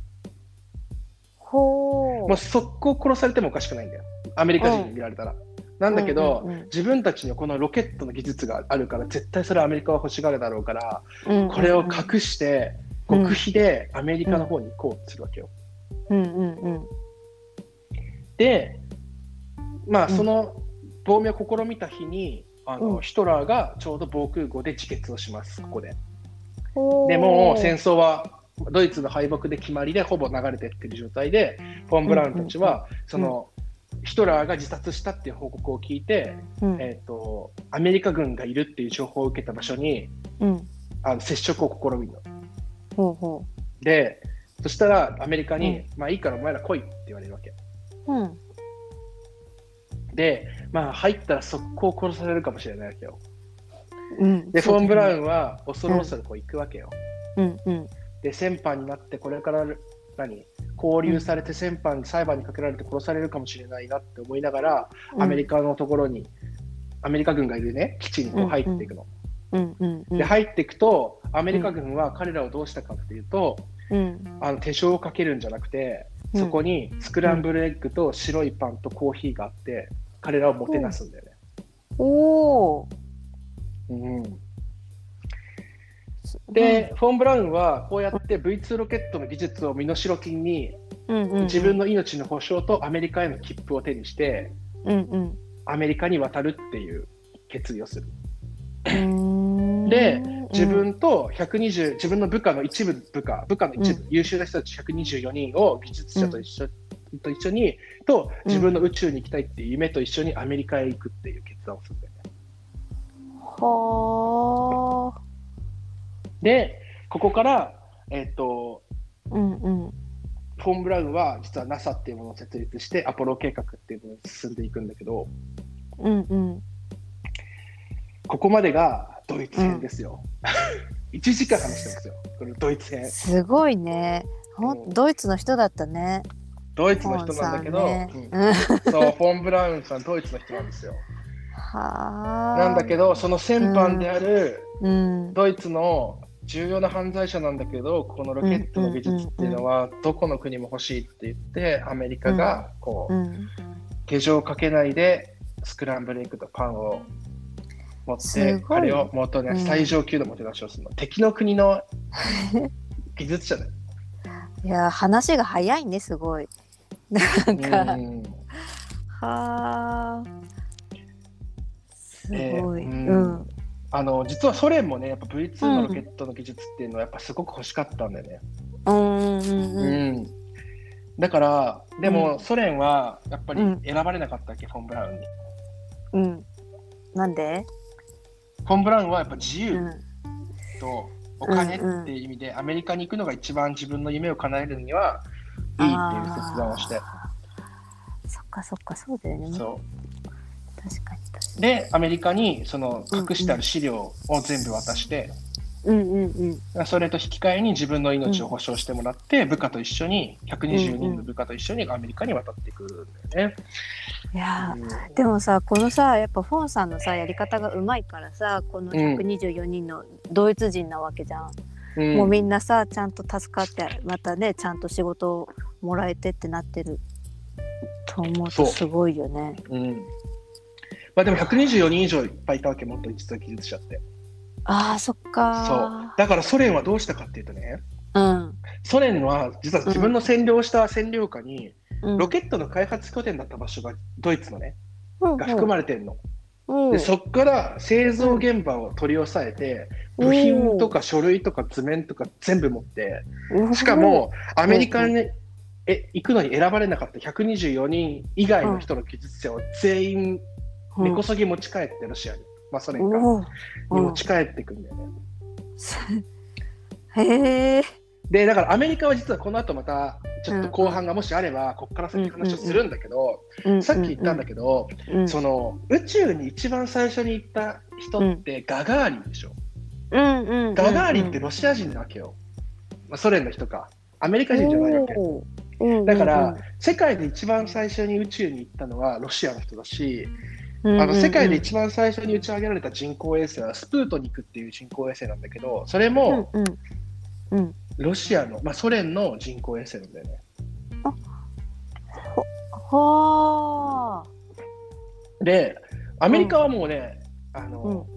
ほう。もう速攻殺されてもおかしくないんだよアメリカ人に見られたら、なんだけど、うんうんうん。自分たちにはこのロケットの技術があるから絶対それはアメリカは欲しがるだろうから、うんこれを隠してうん。極秘でアメリカの方に行こうとするわけよ、うんうんうん。で、まあ、うん。その亡命を試みた日に、あのうん。ヒトラーがちょうど防空壕で自決をします、ここで。でもう戦争はドイツの敗北で決まりでほぼ流れてってる状態で、フォン・ブラウンたちは、そのヒトラーが自殺したっていう報告を聞いて、うん。えー、とアメリカ軍がいるっていう情報を受けた場所にうん。あの接触を試みるの。ほうほで、そしたらアメリカに、うん。まあいいからお前ら来いって言われるわけ。ううん。で、まあ入ったら速攻殺されるかもしれないわけよ。うん。で、フォン・ブラウンンは恐る恐るこう行くわけよ。うん。うん。で、戦犯になって、これから何？交流されて戦犯に裁判にかけられて殺されるかもしれないなって思いながら、アメリカのところに、アメリカ軍がいるね、基地にこう入っていくの。うんうんうん。で、入っていくと、アメリカ軍は彼らをどうしたかっていうと、うん。あの手錠をかけるんじゃなくて、うんそこにスクランブルエッグと白いパンとコーヒーがあって、彼らをもてなすんだよね。おおうんで、フォン・ブラウンはこうやって V2 ロケットの技術を身代金に自分の命の保証とアメリカへの切符を手にしてうんアメリカに渡るっていう決意をする。うん。で自分と120自分の部下の一部部下部下の一部、う優秀な人たち124人を技術者と一緒,、と一緒にと自分の宇宙に行きたいっていう夢と一緒にアメリカへ行くっていう決断をするんだよね。はあでここから、えっとうんうん。フォン・ブラウンは実は NASA っていうものを設立してアポロ計画っていうものに進んでいくんだけどうんうん。ここまでがドイツ編ですよ。1時間話してますよ、このドイツ編。すごいね。ほうん。んドイツの人だったね。ドイツの人なんだけど、フォンさんね。うん。そう、フォン・ブラウンさん、ドイツの人なんですよ。はあ。なんだけど、その戦犯であるうん。ドイツの重要な犯罪者なんだけど、このロケットの技術っていうのは、どこの国も欲しいって言って、アメリカがこう、うん。手錠をかけないでスクランブルエッグとパンを持っすてあれを元ね、うん。最上級のもてなしをするの。敵の国の 技術者だよい。や話が早いねすごい。なんか、うん。はあ。すごい、えーううんんあの実はソ連もねやっぱ V2 のロケットの技術っていうのはやっぱすごく欲しかったんだよね。うんうんだからでもソ連はやっぱりうん。選ばれなかったっけ、フォン・ブラウンに。うん。なんで、フォン・ブラウンはやっぱ自由うん、とお金っていう意味で、アメリカに行くのが一番自分の夢を叶えるにはいいっていう決断をして。そっかそっかそうだよね。そ確かにでアメリカにその隠してある資料を全部渡して、にうんうんうん。それと引き換えに自分の命を保証してもらって、部下と一緒に120人の部下と一緒にアメリカに渡ってくるんだよね。いやうん。ーでもさこのさやっぱフォンさんのさやり方がうまいからさこの124人のドイツ人なわけじゃん、うん。もうみんなさちゃんと助かってまたねちゃんと仕事をもらえてってなってると思うとすごいよね。うんまあ、でも124人以上いっぱいいたわけ、もっと実は技術者って。あーそっそう。かだからソ連はどうしたかっていうとね、うん。ソ連は実は自分の占領した占領下に、うん。ロケットの開発拠点だった場所がドイツのね、うん。が含まれてるの。うん。でそこから製造現場を取り押さえて、部品とか書類とか図面とか全部持って、うん。しかもアメリカに、え行くのに選ばれなかった124人以外の人の技術者を全員根こそぎ持ち帰ってロシアに、まあソ連かにうん持ち帰っていくんだよね。へえでだからアメリカは実はこの後またちょっと後半がもしあれば、ここから先話をするんだけど、さっき言ったんだけど、どその宇宙に一番最初に行った人ってガガーリンでしょ。うんうんガガーリンってロシア人なわけよ。まあ、ソ連の人か。アメリカ人じゃないわけ。だから、世界で一番最初に宇宙に行ったのはロシアの人だし、あの世界で一番最初に打ち上げられた人工衛星はスプートニクっていう人工衛星なんだけど、それもロシアの、まあ、ソ連の人工衛星なんだよね。はあ。で、アメリカはもうね、あの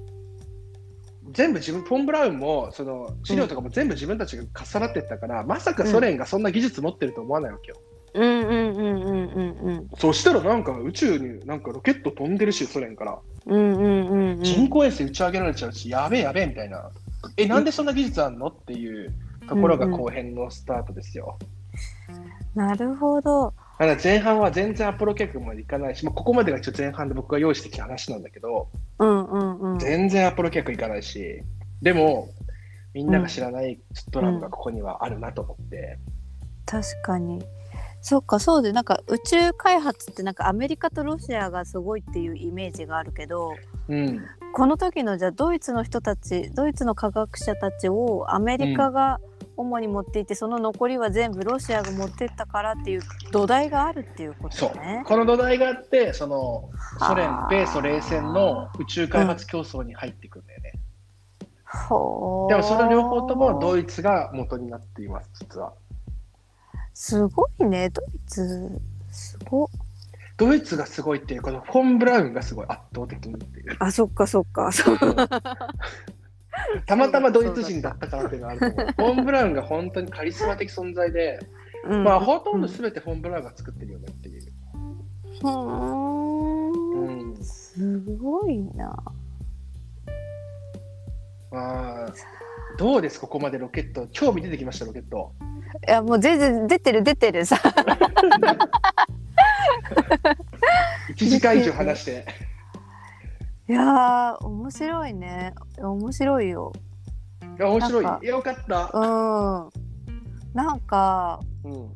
うん。全部自分、フォン・ブラウンもその資料とかも全部自分たちが重なってったから、まさかソ連がそんな技術持ってると思わないわけよ。うんうんうんうんうんうんそしたらなんか宇宙になんかロケット飛んでるし、ソ連から。うんうんうんうん人工衛星打ち上げられちゃうし、やべえやべえみたいな。え、なんでそんな技術あんの？っていうところが後編のスタートですよ。なるほどただ前半は全然アポロ計画までいかないし、まあ、ここまでが一応前半で僕が用意してきた話なんだけど、うんうんうん全然アポロ計画いかないし、でも、みんなが知らないドラムがここにはあるなと思って。確かにそっかそうでなんか宇宙開発ってなんかアメリカとロシアがすごいっていうイメージがあるけどうん。この時のじゃあドイツの人たちドイツの科学者たちをアメリカが主に持っていて、その残りは全部ロシアが持ってったからっていう土台があるっていうことそうだね。。この土台があって、そのソ連はあ、米ソ冷戦の宇宙開発競争に入っていくんだよね。ほーでもその両方ともドイツが元になっています、実は。すごいねドイツすごドイツがすごいっていう、このフォン・ブラウンがすごい圧倒的にっていう。あそっかそっかそうたまたまドイツ人だったからっていうのがあると思う。フォン・ブラウンが本当にカリスマ的存在で、うんまあほとんど全てフォン・ブラウンが作ってるよねっていう。ふーんうん。すごいなまあ、どうですここまでロケット。興味出てきました、ロケット。いやもう全然出てる出てるさ1時間以上話して。いやー面白いね面白いよい？や面白い。よかった。うんなんかうん。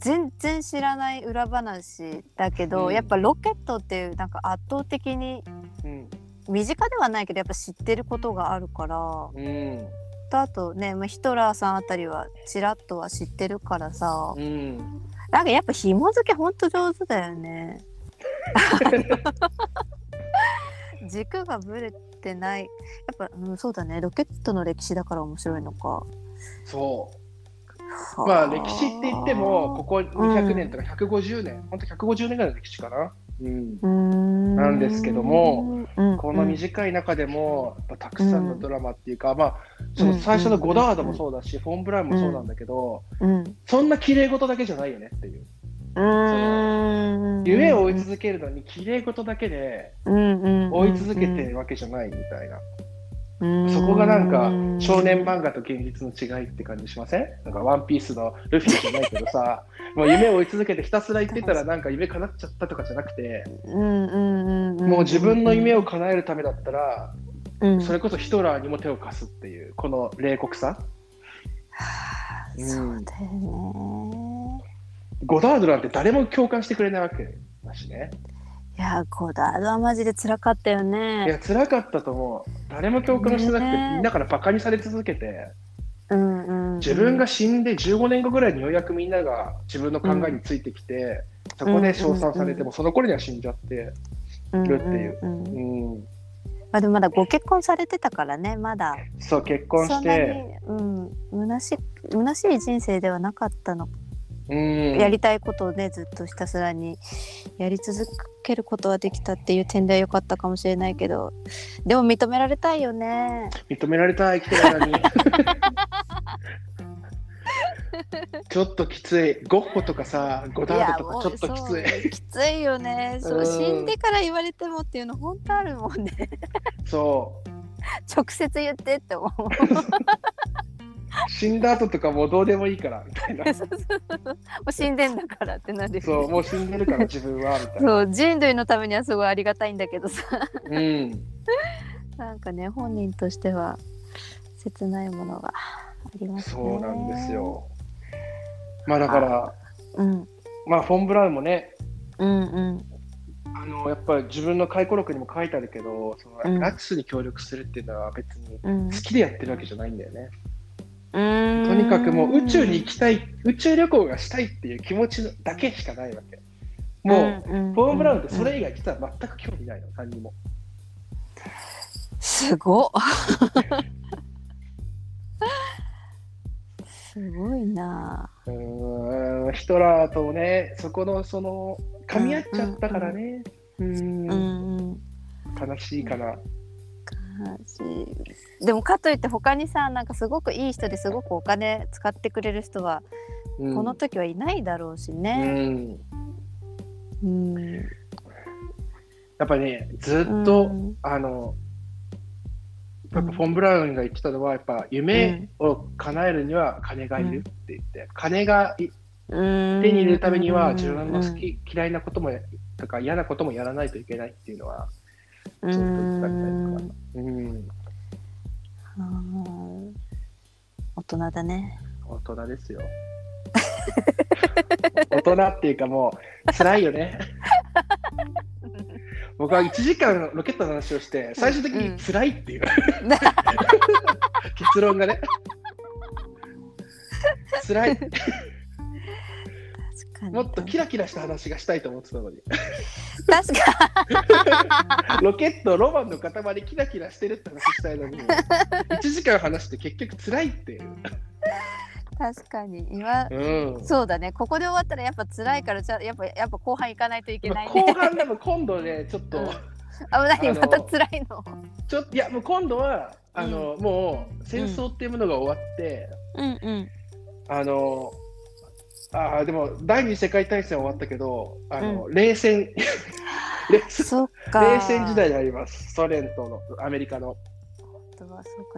全然知らない裏話だけど、うんやっぱロケットっていうなんか圧倒的にうん。身近ではないけどやっぱ知ってることがあるからうん。とあとね、まあ、ヒトラーさんあたりはちらっとは知ってるからさうん。なんかやっぱ紐付けほんと上手だよね。軸がぶれてないやっぱ、うん、そうだねロケットの歴史だから面白いのか。そう。まあ歴史って言っても、ここ200年とか150年、本当150年ぐらいの歴史かな。うん、うーんなんですけども、うんこの短い中でもたくさんのドラマっていうか、まあその最初のゴダードもそうだし、フォン・ブラウンもそうなんだけど、うん。そんな綺麗事だけじゃないよねっていう。夢を追い続けるのに綺麗事だけで追い続けてるわけじゃないみたいな。そこがなんか少年漫画と現実の違いって感じしません？なんかワンピースのルフィじゃないけどさ、もう夢を追い続けてひたすら言ってたらなんか夢叶っちゃったとかじゃなくて、もう自分の夢を叶えるためだったら、うん。それこそヒトラーにも手を貸すっていう、この冷酷さ。はあうん。そうだよね。ゴダードなんて誰も共感してくれないわけだしね。いやゴダードはマジで辛かったよいねや、辛かったと思う。誰も共感してなくて、ねみんなからバカにされ続けて、うんうんうん。自分が死んで15年後ぐらいにようやくみんなが自分の考えについてきて、そこで称賛されても、その頃には死んじゃってるっていう。うん。うん。うんうん、まあでもまだご結婚されてたからねまだ。そう、結婚そんなにして、うん。虚し虚しい人生ではなかったの。うん、やりたいことをねずっとひたすらにやり続けることはできたっていう点では良かったかもしれないけどでも認められたいよね認められたい、生きてる間に。ちょっときつい。ゴッホとかさ、ゴダードとかちょっときつい。きついよねそううん死んでから言われてもっていうの本当あるもんねそう。直接言ってって思う死んだ後とかもうどうでもいいから、みたいな。もう死んでんだからってなるそう、もう死んでるから自分は、みたいな。そう人類のためにはすごいありがたいんだけどさうん。なんかね本人としては切ないものがありますねそうなんですよ。まあだから、うんまあフォン・ブラウンもね、うんうんあのやっぱり自分の回顧録にも書いてあるけど、そのうんナチスに協力するっていうのは別にうん好きでやってるわけじゃないんだよね。うーんとにかくもう宇宙に行きたい、宇宙旅行がしたいっていう気持ちだけしかないわけ。もう、んんフォン・ブラウンってそれ以外実は全く興味ないの、何にも。すごっすごいなうーん、ヒトラーとね、そこのその、噛み合っちゃったからね。うーんうんうん悲しいかな。でもかといって他にさなんかすごくいい人ですごくお金使ってくれる人はうん。この時はいないだろうしうね。ん、うん。やっぱりね、ずっと、うん。あの、やっぱフォン・ブラウンが言ってたのは、やっぱ夢を叶えるには金がいるって言って、金がい手に入れるためには自分の好き、嫌いなこともとか嫌なこともやらないといけないっていうのは、うんずっとうん大人だね。大人ですよ。大人っていうかもう、辛いよね。僕は1時間ロケットの話をして、最終的に辛いっていう、結論がね。辛い。もっとキラキラした話がしたいと思ってたのに。確か ロケット、ロマンの塊、キラキラしてるって話したいのに、1時間話して結局辛いっていう。確かに今うん。そうだねここで終わったらやっぱ辛いからじゃあやっぱやっぱ後半行かないといけないね。後半でも今度ね、ちょっと、うんあ何あのまた辛いの。ちょっといや、もう今度は、あの、もう戦争っていうものが終わって、うんうんあの、あーでも第二次世界大戦は終わったけど、あの、冷戦。冷戦。冷戦時代にあります、ソ連とのアメリカの。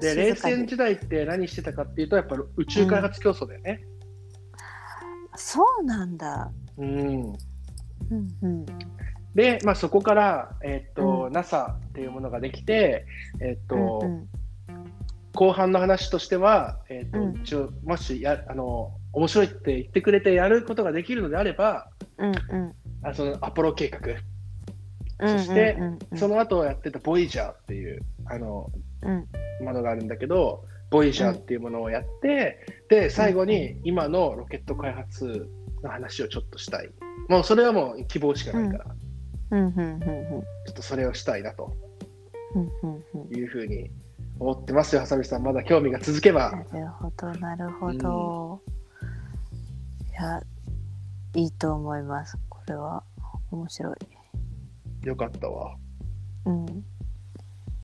で、冷戦時代って何してたかっていうと、やっぱ宇宙開発競争だよね。そうなんだ。うん、うんうん。で、まあ、そこから、えっと NASA っていうものができて、えっとうん。後半の話としては、えっとうん。一応もしやあの面白いって言ってくれてやることができるのであれば、うんうん。あそのアポロ計画、うんそしてうんうん。その後やってたボイジャーっていうあのうん。ものがあるんだけど、ボイジャーっていうものをやって、で、最後に今のロケット開発の話をちょっとしたい。もうそれはもう希望しかないから、うんうんうんうん。ちょっとそれをしたいなと。うんうんうん。いうふうに思ってますよ、ハサミさん。まだ興味が続けば。なるほどなるほど。いやいいと思います。これは面白い。よかったわ。うん